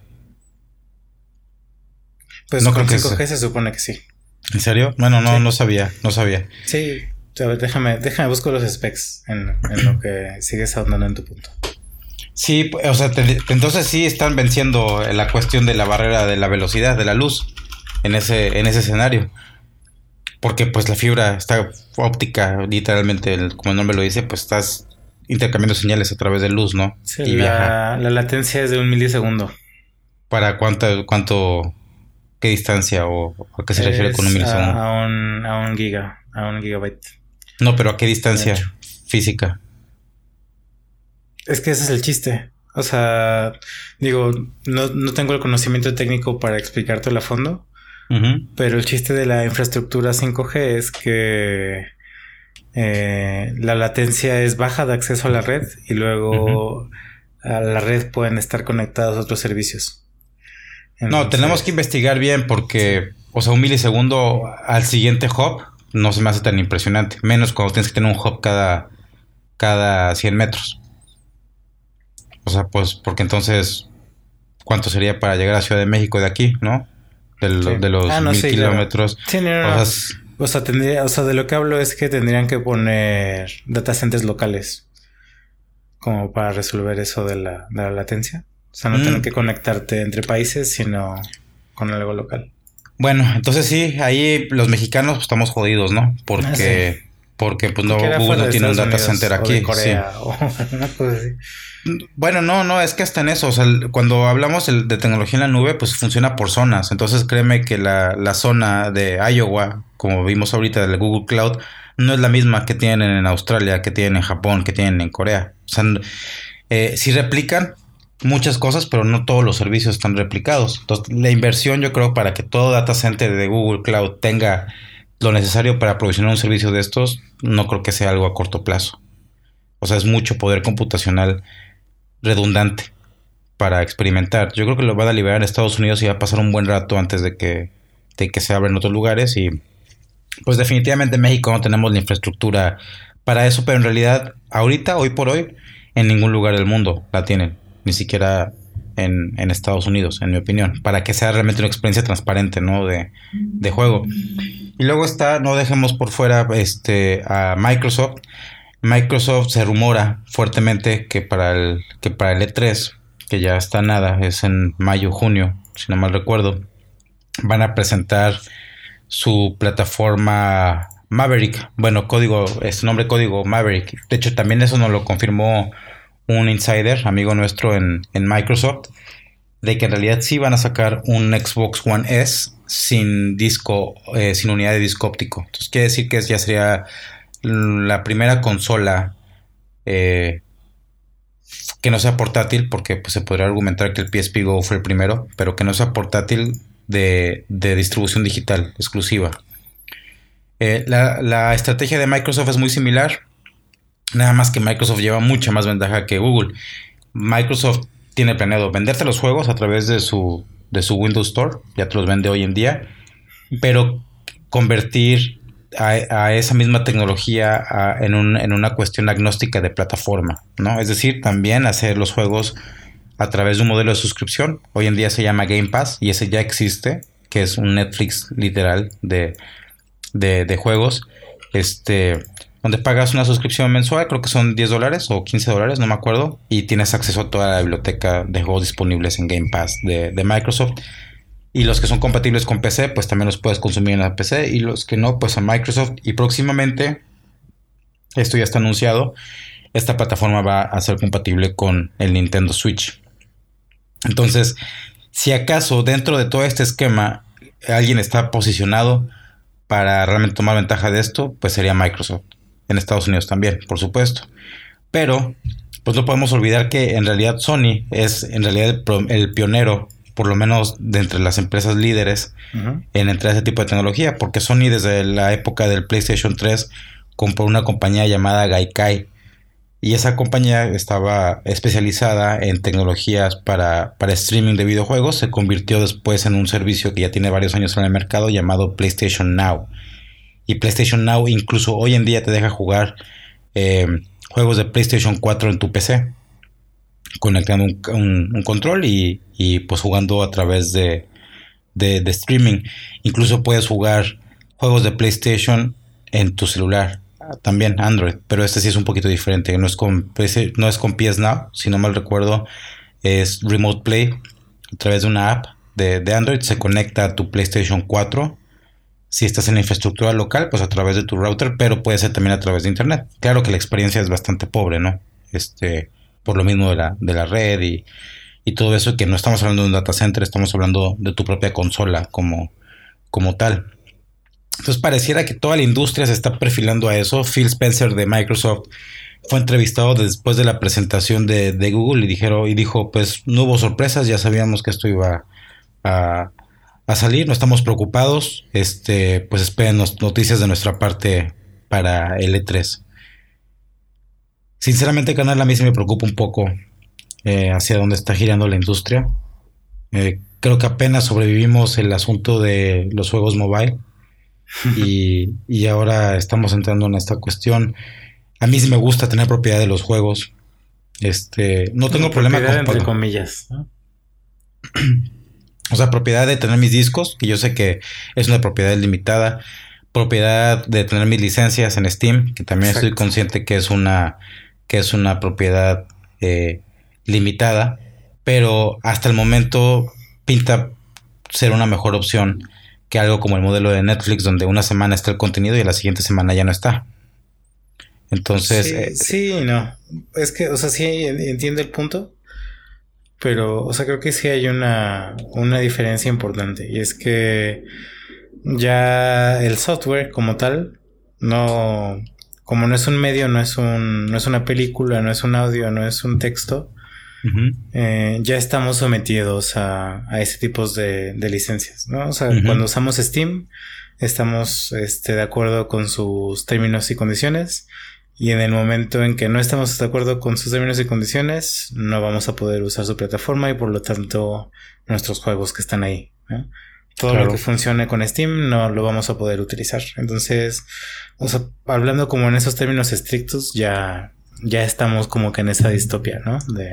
Pues no con creo 5G se supone que sí. ¿En serio? Bueno, no, no sabía, no sabía. Sí, déjame, déjame buscar los specs en, en lo que sigues ahondando en tu punto. Sí, o sea, entonces sí están venciendo la cuestión de la barrera de la velocidad de la luz en ese, en ese escenario. Porque pues la fibra está óptica, literalmente, como el nombre lo dice, pues estás intercambiando señales a través de luz, ¿no? Sí, la, latencia es de un milisegundo. ¿Para cuánto, cuánto, qué distancia o a qué se refiere con un milisegundo? A, un, a un giga, a un gigabyte. No, pero ¿a qué distancia física? Es que ese es el chiste. O sea, digo, no, tengo el conocimiento técnico para explicártelo a fondo, pero el chiste de la infraestructura 5G es que eh, la latencia es baja de acceso a la red y luego a la red pueden estar conectados otros servicios. No, tenemos que investigar bien porque, o sea, un milisegundo al siguiente hop no se me hace tan impresionante, menos cuando tienes que tener un hop cada, cada 100 metros. O sea, pues, porque entonces, ¿cuánto sería para llegar a Ciudad de México de aquí, no? De, los ah, mil kilómetros. Sí, no, O sea, tendría, o sea, de lo que hablo es que tendrían que poner data centers locales como para resolver eso de la, de la latencia. O sea, no mm. tener que conectarte entre países, sino con algo local. Bueno, entonces sí, ahí los mexicanos pues, estamos jodidos, ¿no? Porque, ah, porque pues no, Google no tiene un data center aquí. Corea, o [LAUGHS] una cosa así. Bueno, no, no, es que hasta en eso, o sea, cuando hablamos de tecnología en la nube, pues funciona por zonas. Entonces créeme que la, la zona de Iowa, como vimos ahorita del Google Cloud, no es la misma que tienen en Australia, que tienen en Japón, que tienen en Corea. O sea, eh, sí replican muchas cosas, pero no todos los servicios están replicados. Entonces, la inversión yo creo para que todo data center de Google Cloud tenga lo necesario para provisionar un servicio de estos, no creo que sea algo a corto plazo. O sea, es mucho poder computacional redundante para experimentar. Yo creo que lo van a liberar en Estados Unidos y va a pasar un buen rato antes de que, de que se abran otros lugares y pues definitivamente en México no tenemos la infraestructura para eso, pero en realidad, ahorita, hoy por hoy, en ningún lugar del mundo la tienen, ni siquiera en, Estados Unidos, en mi opinión, para que sea realmente una experiencia transparente, ¿no? De, de juego. Y luego está, no dejemos por fuera este, a Microsoft. Microsoft se rumora fuertemente que para el, que para el E3, que ya está nada, es en mayo, junio, si no mal recuerdo, van a presentar su plataforma Maverick. Bueno, código, es nombre código Maverick. De hecho, también eso nos lo confirmó un insider, amigo nuestro en, Microsoft, de que en realidad sí van a sacar un Xbox One S sin disco, eh, sin unidad de disco óptico. Entonces quiere decir que ya sería la primera consola eh, que no sea portátil, porque pues, se podría argumentar que el PSP Go fue el primero, pero que no sea portátil de, distribución digital exclusiva. Eh, la, la, estrategia de Microsoft es muy similar. Nada más que Microsoft lleva mucha más ventaja que Google. Microsoft tiene planeado venderte los juegos a través de su, de su Windows Store, ya te los vende hoy en día, pero convertir a, esa misma tecnología en, una cuestión agnóstica de plataforma, ¿no? Es decir, también hacer los juegos a través de un modelo de suscripción. Hoy en día se llama Game Pass y ese ya existe, que es un Netflix literal de, de, de juegos. Este, donde pagas una suscripción mensual, creo que son 10 dólares o 15 dólares, no me acuerdo, y tienes acceso a toda la biblioteca de juegos disponibles en Game Pass de, Microsoft. Y los que son compatibles con PC, pues también los puedes consumir en la PC, y los que no, pues a Microsoft. Y próximamente, esto ya está anunciado, esta plataforma va a ser compatible con el Nintendo Switch. Entonces, si acaso dentro de todo este esquema alguien está posicionado para realmente tomar ventaja de esto, pues sería Microsoft en Estados Unidos también, por supuesto. Pero, pues no podemos olvidar que en realidad Sony es en realidad el, pionero, por lo menos de entre las empresas líderes, en entrar a ese tipo de tecnología, porque Sony desde la época del PlayStation 3 compró una compañía llamada Gaikai. Y esa compañía estaba especializada en tecnologías para, para streaming de videojuegos. Se convirtió después en un servicio que ya tiene varios años en el mercado llamado PlayStation Now y PlayStation Now incluso hoy en día te deja jugar eh, juegos de PlayStation 4 en tu PC, conectando un, control y, pues jugando a través de, de, streaming. Incluso puedes jugar juegos de PlayStation en tu celular. También Android, pero este sí es un poquito diferente. No es con, no es con PS Now, si no mal recuerdo, es Remote Play a través de una app de, de Android. Se conecta a tu PlayStation 4 si estás en la infraestructura local, pues a través de tu router, pero puede ser también a través de internet. Claro que la experiencia es bastante pobre, ¿no? Este, por lo mismo de la, de la red y, y todo eso, que no estamos hablando de un data center, estamos hablando de tu propia consola como, como tal. Entonces pareciera que toda la industria se está perfilando a eso. Phil Spencer de Microsoft fue entrevistado después de la presentación de, de Google y, dijeron, y dijo, pues no hubo sorpresas, ya sabíamos que esto iba a, a salir, no estamos preocupados. Este, pues esperen noticias de nuestra parte para el E3. Sinceramente, canal a mí se me preocupa un poco eh, hacia dónde está girando la industria. Eh, creo que apenas sobrevivimos el asunto de los juegos mobile [LAUGHS] y, y, ahora estamos entrando en esta cuestión. A mí sí me gusta tener propiedad de los juegos. Este, no tengo problema con entre comillas. [CLEARS THROAT] O sea, propiedad de tener mis discos, que yo sé que es una propiedad limitada. Propiedad de tener mis licencias en Steam, que también estoy consciente que es una, que es una propiedad eh, limitada. Pero hasta el momento pinta ser una mejor opción que algo como el modelo de Netflix, donde una semana está el contenido y la siguiente semana ya no está. Entonces. Sí, eh, sí no. Es que, o sea, sí entiendo el punto. Pero, o sea, creo que sí hay una, una diferencia importante. Y es que ya el software como tal, no, como no es un medio, no es un, no es una película, no es un audio, no es un texto, eh, ya estamos sometidos a, a ese tipo de, de, licencias, ¿no? O sea, cuando usamos Steam, estamos este, de acuerdo con sus términos y condiciones y en el momento en que no estamos de acuerdo con sus términos y condiciones, no vamos a poder usar su plataforma y por lo tanto nuestros juegos que están ahí. todo lo que funcione con Steam no lo vamos a poder utilizar. Entonces, o sea, hablando como en esos términos estrictos, ya, ya estamos como que en esa distopia, ¿no? De,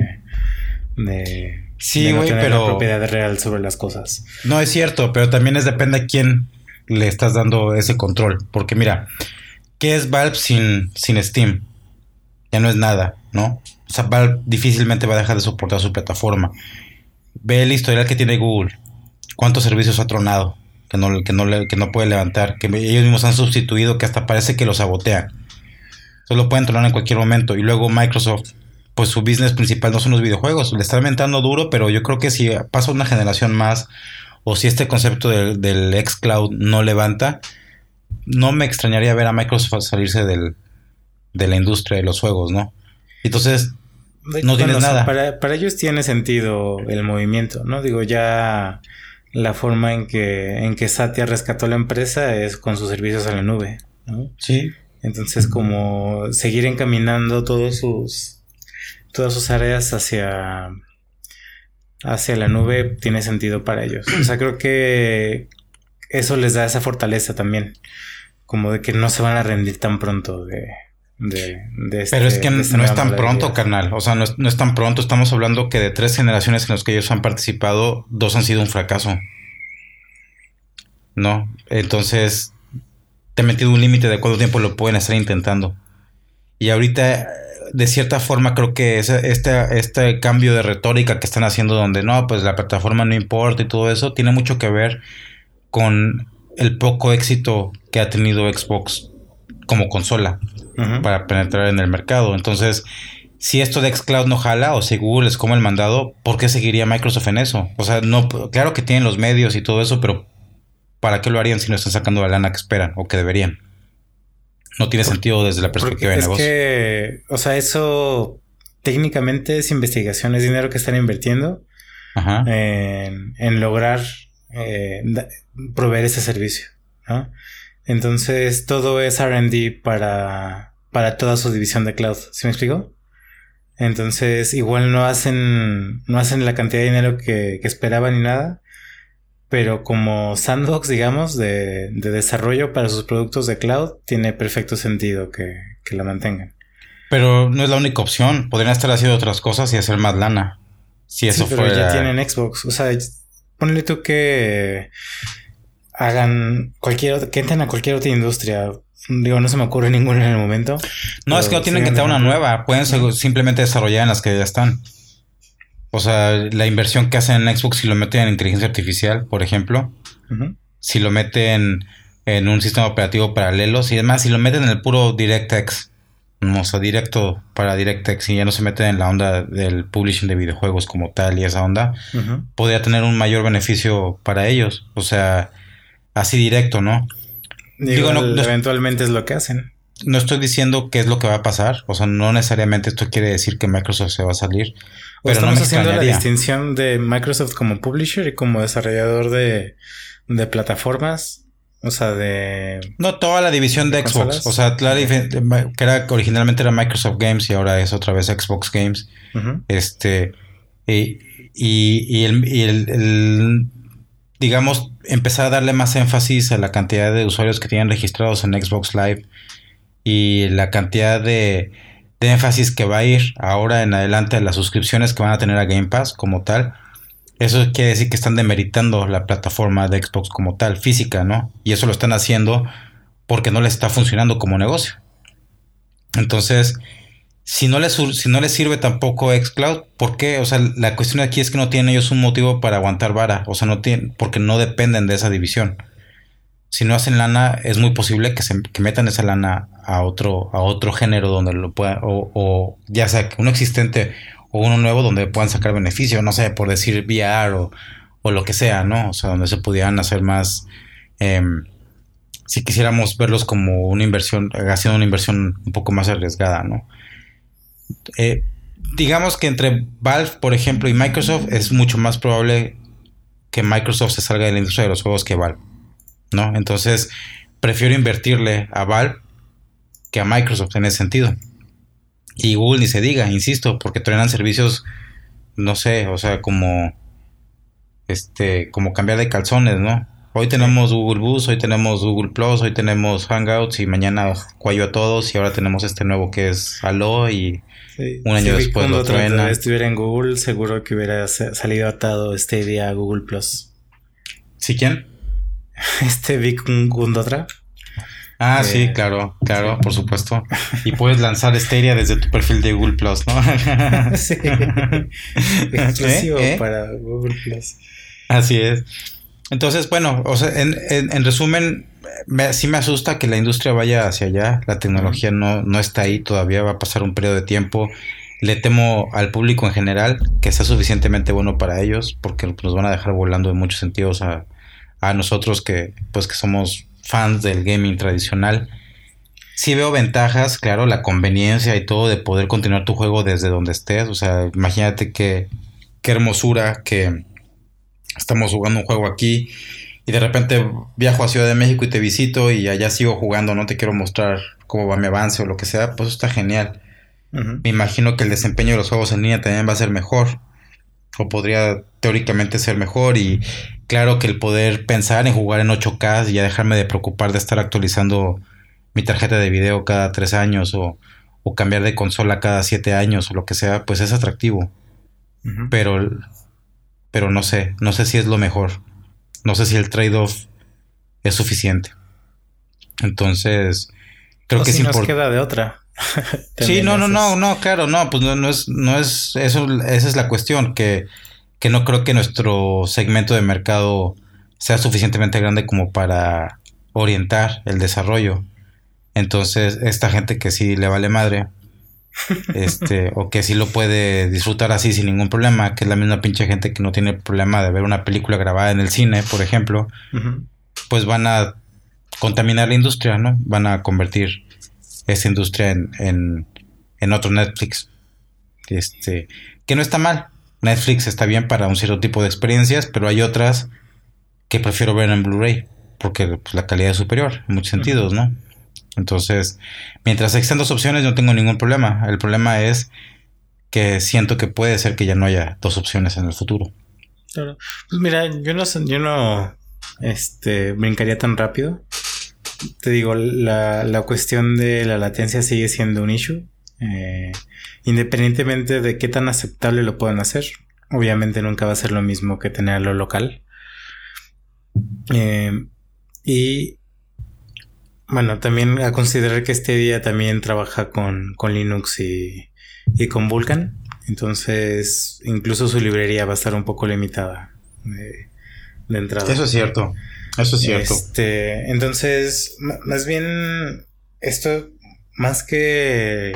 de Sí, güey, pero. propiedad real sobre las cosas. No es cierto, pero también es depende a quién le estás dando ese control. Porque mira, ¿qué es Valve sin, sin Steam? Ya no es nada, ¿no? O sea, Valve difícilmente va a dejar de soportar su plataforma. Ve el historial que tiene Google. ¿Cuántos servicios ha tronado? Que no, que no, que no puede levantar. Que ellos mismos han sustituido, que hasta parece que lo sabotean. Solo pueden tronar en cualquier momento. Y luego Microsoft pues su business principal no son los videojuegos. Le está aumentando duro, pero yo creo que si pasa una generación más o si este concepto del, del xCloud no levanta, no me extrañaría ver a Microsoft salirse del, de la industria de los juegos, ¿no? Entonces, no tienes nada. Para, para, ellos tiene sentido el movimiento, ¿no? Digo, ya la forma en que, en que Satya rescató la empresa es con sus servicios a la nube, ¿no? Sí. Entonces, como seguir encaminando todos sus todas sus áreas hacia, hacia la nube tiene sentido para ellos. O sea, creo que eso les da esa fortaleza también, como de que no se van a rendir tan pronto de... De, este, Pero es que no es tan pronto, carnal. O sea, no es, no es, tan pronto. Estamos hablando que de tres generaciones en las que ellos han participado, dos han sido un fracaso. No. Entonces, te he metido un límite de cuánto tiempo lo pueden estar intentando. Y ahorita de cierta forma creo que ese, este, este cambio de retórica que están haciendo donde no, pues la plataforma no importa y todo eso, tiene mucho que ver con el poco éxito que ha tenido Xbox como consola para penetrar en el mercado. Entonces, si esto de Xcloud no jala o si Google es como el mandado, ¿por qué seguiría Microsoft en eso? O sea, no, claro que tienen los medios y todo eso, pero ¿para qué lo harían si no están sacando la lana que esperan o que deberían? No tiene sentido desde la perspectiva de negocio. Que, o sea, eso técnicamente es investigación, es dinero que están invirtiendo En, lograr eh, proveer ese servicio. Entonces, todo es RD para, para toda su división de cloud. ¿Sí me explico? Entonces, igual no hacen, no hacen la cantidad de dinero que, que esperaban ni nada pero como sandbox, digamos, de, desarrollo para sus productos de cloud, tiene perfecto sentido que, la mantengan. Pero no es la única opción. Podrían estar haciendo otras cosas y hacer más lana. Si eso sí, pero ya tienen Xbox. O sea, ponle tú que hagan cualquier que entren a cualquier otra industria. Digo, no se me ocurre ninguna en el momento. No, es que no tienen que entrar una nueva. Pueden simplemente desarrollar en las que ya están. O sea, la inversión que hacen en Xbox si lo meten en inteligencia artificial, por ejemplo, si lo meten en un sistema operativo paralelo, y además si lo meten en el puro DirectX, o sea, directo para DirectX y ya no se meten en la onda del publishing de videojuegos como tal y esa onda, podría tener un mayor beneficio para ellos. O sea, así directo, ¿no? Digo, no, eventualmente es lo que hacen. No estoy diciendo qué es lo que va a pasar, o sea, no necesariamente esto quiere decir que Microsoft se va a salir, pero estamos haciendo la distinción de Microsoft como publisher y como desarrollador de, de plataformas. O sea, de. No toda la división de, Xbox. O sea, la que era originalmente era Microsoft Games y ahora es otra vez Xbox Games. Este. Y, y, el, y el, digamos, empezar a darle más énfasis a la cantidad de usuarios que tienen registrados en Xbox Live y la cantidad de de énfasis que va a ir ahora en adelante a las suscripciones que van a tener a Game Pass como tal. Eso quiere decir que están demeritando la plataforma de Xbox como tal, física, ¿no? Y eso lo están haciendo porque no les está funcionando como negocio. Entonces, si no les, si no les sirve tampoco Xcloud, ¿por qué? O sea, la cuestión aquí es que no tienen ellos un motivo para aguantar vara. O sea, no tienen, porque no dependen de esa división si no hacen lana, es muy posible que, se, metan esa lana a otro, a otro género donde lo puedan, o, ya sea uno existente uno nuevo donde puedan sacar beneficio, no sé, por decir VR o, o lo que sea, ¿no? O sea, donde se pudieran hacer más, em, si quisiéramos verlos como una inversión, haciendo una inversión un poco más arriesgada, ¿no? Eh, digamos que entre Valve, por ejemplo, y Microsoft es mucho más probable que Microsoft se salga de la industria de los juegos que Valve. ¿no? Entonces, prefiero invertirle a Valve que a Microsoft en ese sentido. Y Google ni se diga, insisto, porque traen servicios, no sé, o sea, como este, como cambiar de calzones, ¿no? Hoy tenemos Google Boost, hoy tenemos Google Plus, hoy tenemos Hangouts y mañana cuello a todos y ahora tenemos este nuevo que es Allo y un año después lo truena. Si estuviera en Google, seguro que hubiera salido atado este día a Google Plus. ¿Sí quién? [LAUGHS] Este Vic Gundotra. Ah, sí, eh, claro, claro, por supuesto. Y puedes lanzar Stadia desde tu perfil de Google Plus, ¿no? [LAUGHS] sí. [LAUGHS] Exclusivo ¿Eh? ¿Eh? para Google Plus. Así es. Entonces, bueno, o sea, en, en, resumen, sí me asusta que la industria vaya hacia allá. La tecnología no, no está ahí todavía, va a pasar un periodo de tiempo. Le temo al público en general que sea suficientemente bueno para ellos, porque nos van a dejar volando en muchos sentidos a, a nosotros que, pues, que somos fans del gaming tradicional. Sí veo ventajas, claro, la conveniencia y todo de poder continuar tu juego desde donde estés. O sea, imagínate qué, qué hermosura que estamos jugando un juego aquí y de repente viajo a Ciudad de México y te visito y allá sigo jugando, no te quiero mostrar cómo va mi avance o lo que sea, pues está genial. Me imagino que el desempeño de los juegos en línea también va a ser mejor o podría teóricamente ser mejor y claro que el poder pensar en jugar en 8K y ya dejarme de preocupar de estar actualizando mi tarjeta de video cada tres años o, o cambiar de consola cada siete años o lo que sea, pues es atractivo. Pero pero no sé, no sé si es lo mejor. No sé si el trade-off es suficiente. Entonces, creo que si nos queda de otra. sí, [LAUGHS] no, no, no, no, claro, no, pues no, es, no es, eso, esa es la cuestión, que, que no creo que nuestro segmento de mercado sea suficientemente grande como para orientar el desarrollo. Entonces, esta gente que sí le vale madre, [LAUGHS] este, o que sí lo puede disfrutar así sin ningún problema, que es la misma pinche gente que no tiene problema de ver una película grabada en el cine, por ejemplo, pues van a contaminar la industria, ¿no? Van a convertir esa industria en, en, otro Netflix. Este, que no está mal. Netflix está bien para un cierto tipo de experiencias, pero hay otras que prefiero ver en Blu-ray, porque pues, la calidad es superior en muchos sentidos, ¿no? Entonces, mientras existan dos opciones, no tengo ningún problema. El problema es que siento que puede ser que ya no haya dos opciones en el futuro. Claro. Pues mira, yo no yo no este brincaría tan rápido. Te digo, la, la cuestión de la latencia sigue siendo un issue. Eh, independientemente de qué tan aceptable lo puedan hacer. Obviamente nunca va a ser lo mismo que tenerlo local. Eh, y bueno, también a considerar que este día también trabaja con, Linux y, con Vulkan. Entonces, incluso su librería va a estar un poco limitada de, entrada. Eso es cierto. Eso es cierto. Este, entonces, más bien, esto, más que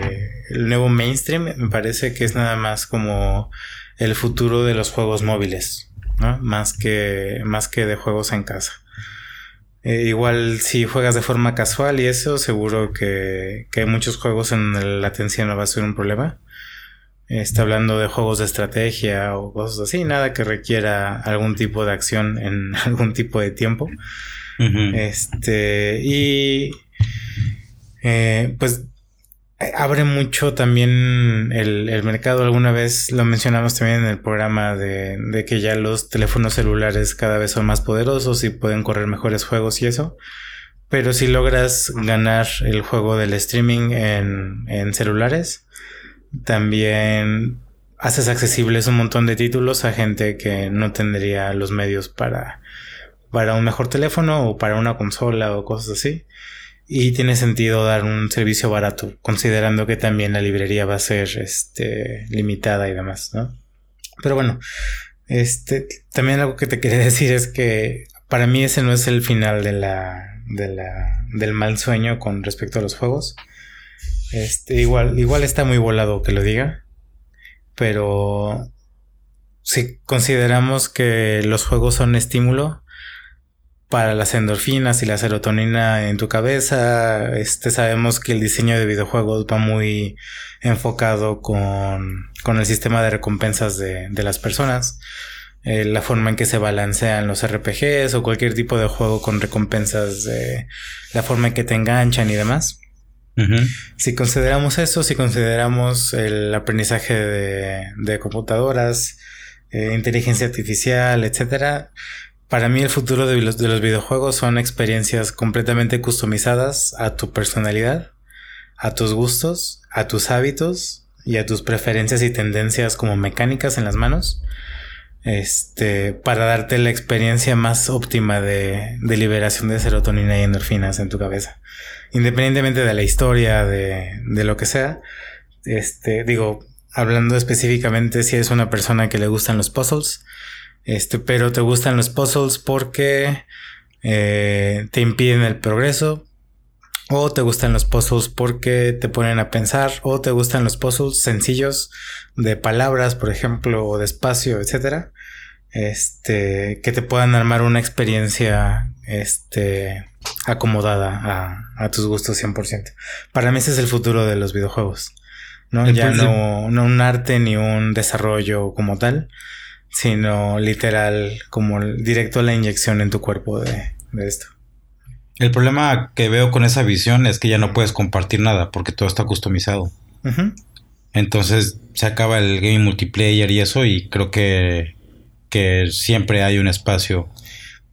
el nuevo mainstream, me parece que es nada más como el futuro de los juegos móviles, ¿no? Más que, más que de juegos en casa. Eh, igual si juegas de forma casual y eso, seguro que, que hay muchos juegos en la latencia no va a ser un problema. Está hablando de juegos de estrategia o cosas así, nada que requiera algún tipo de acción en [LAUGHS] algún tipo de tiempo. Este, y eh, pues abre mucho también el, mercado. Alguna vez lo mencionamos también en el programa de, que ya los teléfonos celulares cada vez son más poderosos y pueden correr mejores juegos y eso. Pero si logras ganar el juego del streaming en, en celulares, también haces accesibles un montón de títulos a gente que no tendría los medios para, para un mejor teléfono o para una consola o cosas así. Y tiene sentido dar un servicio barato, considerando que también la librería va a ser este, limitada y demás, ¿no? Pero bueno, este, también algo que te quería [LAUGHS] decir es que para mí ese no es el final de la, de la, del mal sueño con respecto a los juegos. Este, igual, igual está muy volado que lo diga, pero si consideramos que los juegos son estímulo, para las endorfinas y la serotonina en tu cabeza. Este, sabemos que el diseño de videojuegos va muy enfocado con, con el sistema de recompensas de, de las personas. Eh, la forma en que se balancean los RPGs o cualquier tipo de juego con recompensas de la forma en que te enganchan y demás. Si consideramos eso, si consideramos el aprendizaje de, de computadoras, eh, inteligencia artificial, etcétera, Para mí el futuro de los, de los videojuegos son experiencias completamente customizadas a tu personalidad, a tus gustos, a tus hábitos y a tus preferencias y tendencias como mecánicas en las manos. Este, para darte la experiencia más óptima de, de liberación de serotonina y endorfinas en tu cabeza. Independientemente de la historia, de, de lo que sea. Este, digo, hablando específicamente si eres una persona que le gustan los puzzles, este, pero te gustan los puzzles porque eh, te impiden el progreso, o te gustan los puzzles porque te ponen a pensar, o te gustan los puzzles sencillos de palabras, por ejemplo, o de espacio, etcétera. Este, que te puedan armar una experiencia, este, acomodada a, a tus gustos 100%. Para mí ese es el futuro de los videojuegos. ¿no? ya no, no un arte ni un desarrollo como tal, sino literal como directo a la inyección en tu cuerpo de, esto. El problema que veo con esa visión es que ya no puedes compartir nada porque todo está customizado. Entonces se acaba el game multiplayer y eso y creo que, que siempre hay un espacio.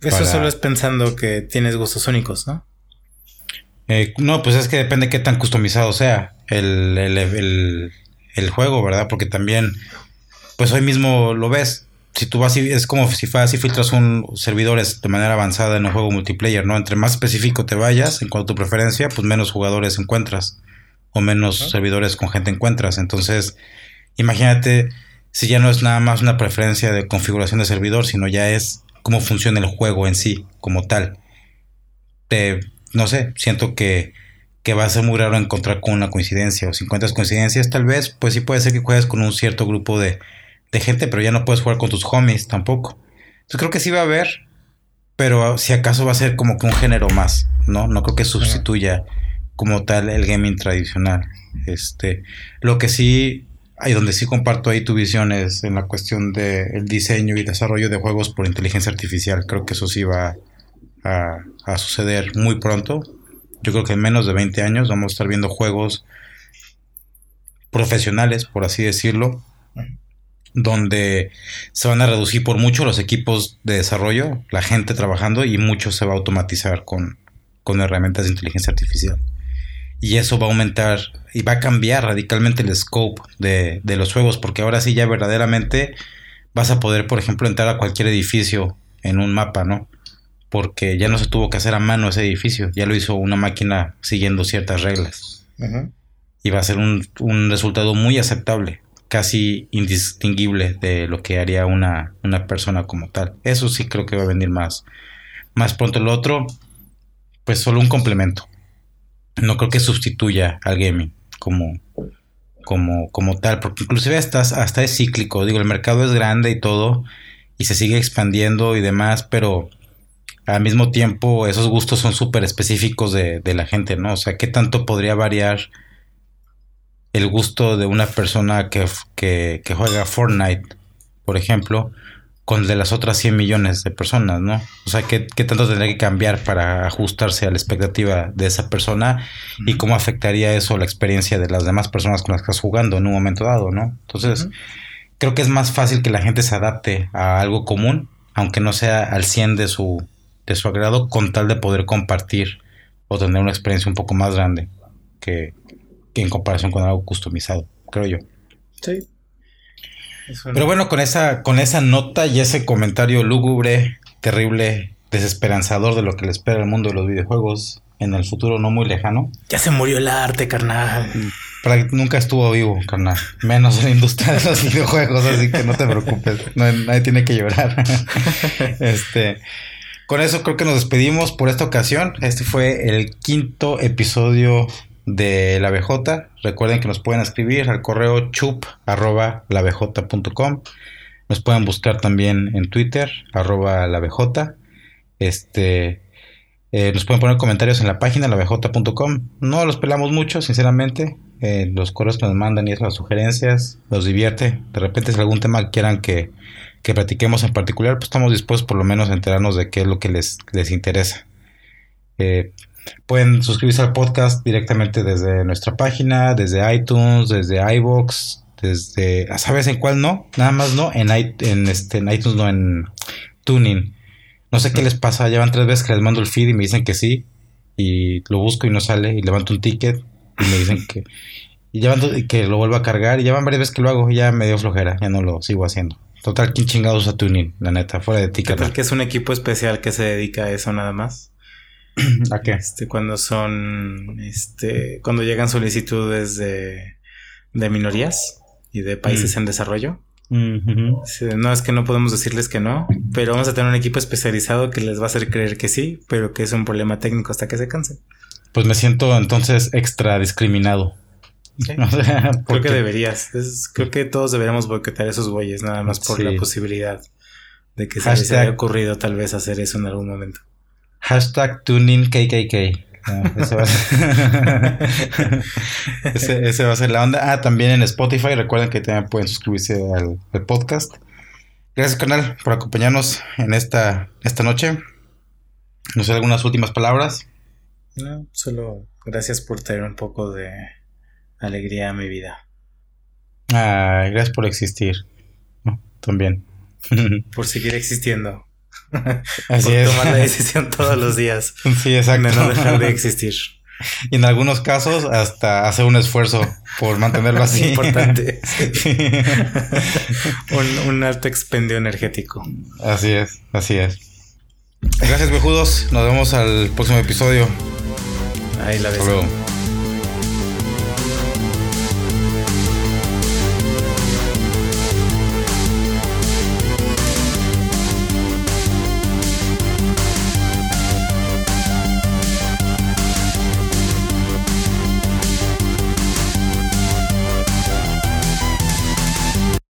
Eso solo es pensando que tienes gustos únicos, ¿no? Eh, no, pues es que depende qué tan customizado sea el, el, el juego, ¿verdad? Porque también, pues hoy mismo lo ves si tú vas y es como si vas y filtras un servidores de manera avanzada en un juego multiplayer, ¿no? Entre más específico te vayas en cuanto a tu preferencia, pues menos jugadores encuentras o menos servidores con gente encuentras. Entonces, imagínate si ya no es nada más una preferencia de configuración de servidor, sino ya es cómo funciona el juego en sí como tal. Te, no sé, siento que, que va a ser muy raro encontrar con una coincidencia o si encuentras coincidencias tal vez, pues sí puede ser que juegues con un cierto grupo de de gente, pero ya no puedes jugar con tus homies tampoco. Entonces creo que sí va a haber, pero si acaso va a ser como que un género más, ¿no? No creo que sustituya como tal el gaming tradicional. Este, lo que sí hay donde sí comparto ahí tu visión es en la cuestión del diseño y desarrollo de juegos por inteligencia artificial. Creo que eso sí va a, a, suceder muy pronto. Yo creo que en menos de 20 años vamos a estar viendo juegos profesionales, por así decirlo, donde se van a reducir por mucho los equipos de desarrollo, la gente trabajando y mucho se va a automatizar con, herramientas de inteligencia artificial. Y eso va a aumentar y va a cambiar radicalmente el scope de, de, los juegos, porque ahora sí ya verdaderamente vas a poder, por ejemplo, entrar a cualquier edificio en un mapa, ¿no? Porque ya no se tuvo que hacer a mano ese edificio, ya lo hizo una máquina siguiendo ciertas reglas. Y va a ser un, un resultado muy aceptable casi indistinguible de lo que haría una, persona como tal. Eso sí creo que va a venir más, más pronto. Lo otro, pues solo un complemento. No creo que sustituya al gaming como, como, como tal, porque inclusive hasta, hasta es cíclico. Digo, el mercado es grande y todo, y se sigue expandiendo y demás, pero al mismo tiempo esos gustos son súper específicos de, de la gente, ¿no? O sea, ¿qué tanto podría variar? El gusto de una persona que, juega Fortnite, por ejemplo, con de las otras 100 millones de personas, ¿no? O sea, ¿qué, tanto tendría que cambiar para ajustarse a la expectativa de esa persona y cómo afectaría eso la experiencia de las demás personas con las que estás jugando en un momento dado, ¿no? Entonces, creo que es más fácil que la gente se adapte a algo común, aunque no sea al 100 de su, de su agrado, con tal de poder compartir o tener una experiencia un poco más grande que, en comparación con algo customizado, creo yo. Sí. Pero bueno, con esa, con esa nota y ese comentario lúgubre, terrible, desesperanzador de lo que le espera el mundo de los videojuegos en el futuro no muy lejano. Ya se murió el arte, carnal. nunca estuvo vivo, carnal. Menos en la industria de los [LAUGHS] videojuegos, así que no te preocupes. nadie tiene que llorar. [LAUGHS] este. Con eso creo que nos despedimos por esta ocasión. Este fue el quinto episodio de la BJ. Recuerden que nos pueden escribir al correo chup Nos pueden buscar también en Twitter, arroba la BJ. Este, eh, nos pueden poner comentarios en la página lavj.com. No los pelamos mucho, sinceramente. Eh, los correos que nos mandan y esas sugerencias nos divierte. De repente, si algún tema quieran que, que platiquemos en particular, pues estamos dispuestos por lo menos a enterarnos de qué es lo que les, les interesa. Eh, Pueden suscribirse al podcast directamente desde nuestra página, desde iTunes, desde iBox, desde. ¿Sabes en cuál no? Nada más no. En, en, este, en iTunes no, en Tuning. No sé qué les pasa, llevan tres veces que les mando el feed y me dicen que sí. Y lo busco y no sale. Y levanto un ticket y me dicen que. Y llevan que lo vuelvo a cargar. Y llevan varias veces que lo hago y ya me dio flojera. Ya no lo sigo haciendo. Total, ¿quién chingados usa tuning? La neta, fuera de ticket. Total, que es un equipo especial que se dedica a eso nada más. [CLEARS THROAT] ¿A qué? Este, cuando son. Este. Cuando llegan solicitudes de. de minorías y de países mm. en desarrollo no es que no podemos decirles que no, pero vamos a tener un equipo especializado que les va a hacer creer que sí, pero que es un problema técnico hasta que se cansen. Pues me siento entonces extra discriminado. [LAUGHS] creo que deberías. creo que todos deberíamos boicotear esos güeyes, nada más por la posibilidad de que se les haya ocurrido tal vez hacer eso en algún momento. Hashtag tuning KKK. Ah, [LAUGHS] ese, va a ser... la onda. Ah, también en Spotify. Recuerden que también pueden suscribirse al, podcast. Gracias, canal, por acompañarnos en esta, esta noche. No sé, algunas últimas palabras. No, solo gracias por traer un poco de alegría a mi vida. Ah, gracias por existir. también. por seguir existiendo. [LAUGHS] Así es. tomar la [LAUGHS] decisión todos los días. Sí, exacto. De no dejar de existir. [LAUGHS] Y en algunos casos hasta hacer un esfuerzo por mantenerlo así. Importante. un, alto expendio energético. Así es, así es. Gracias, vejudos. Nos vemos al próximo episodio. Ahí la ves.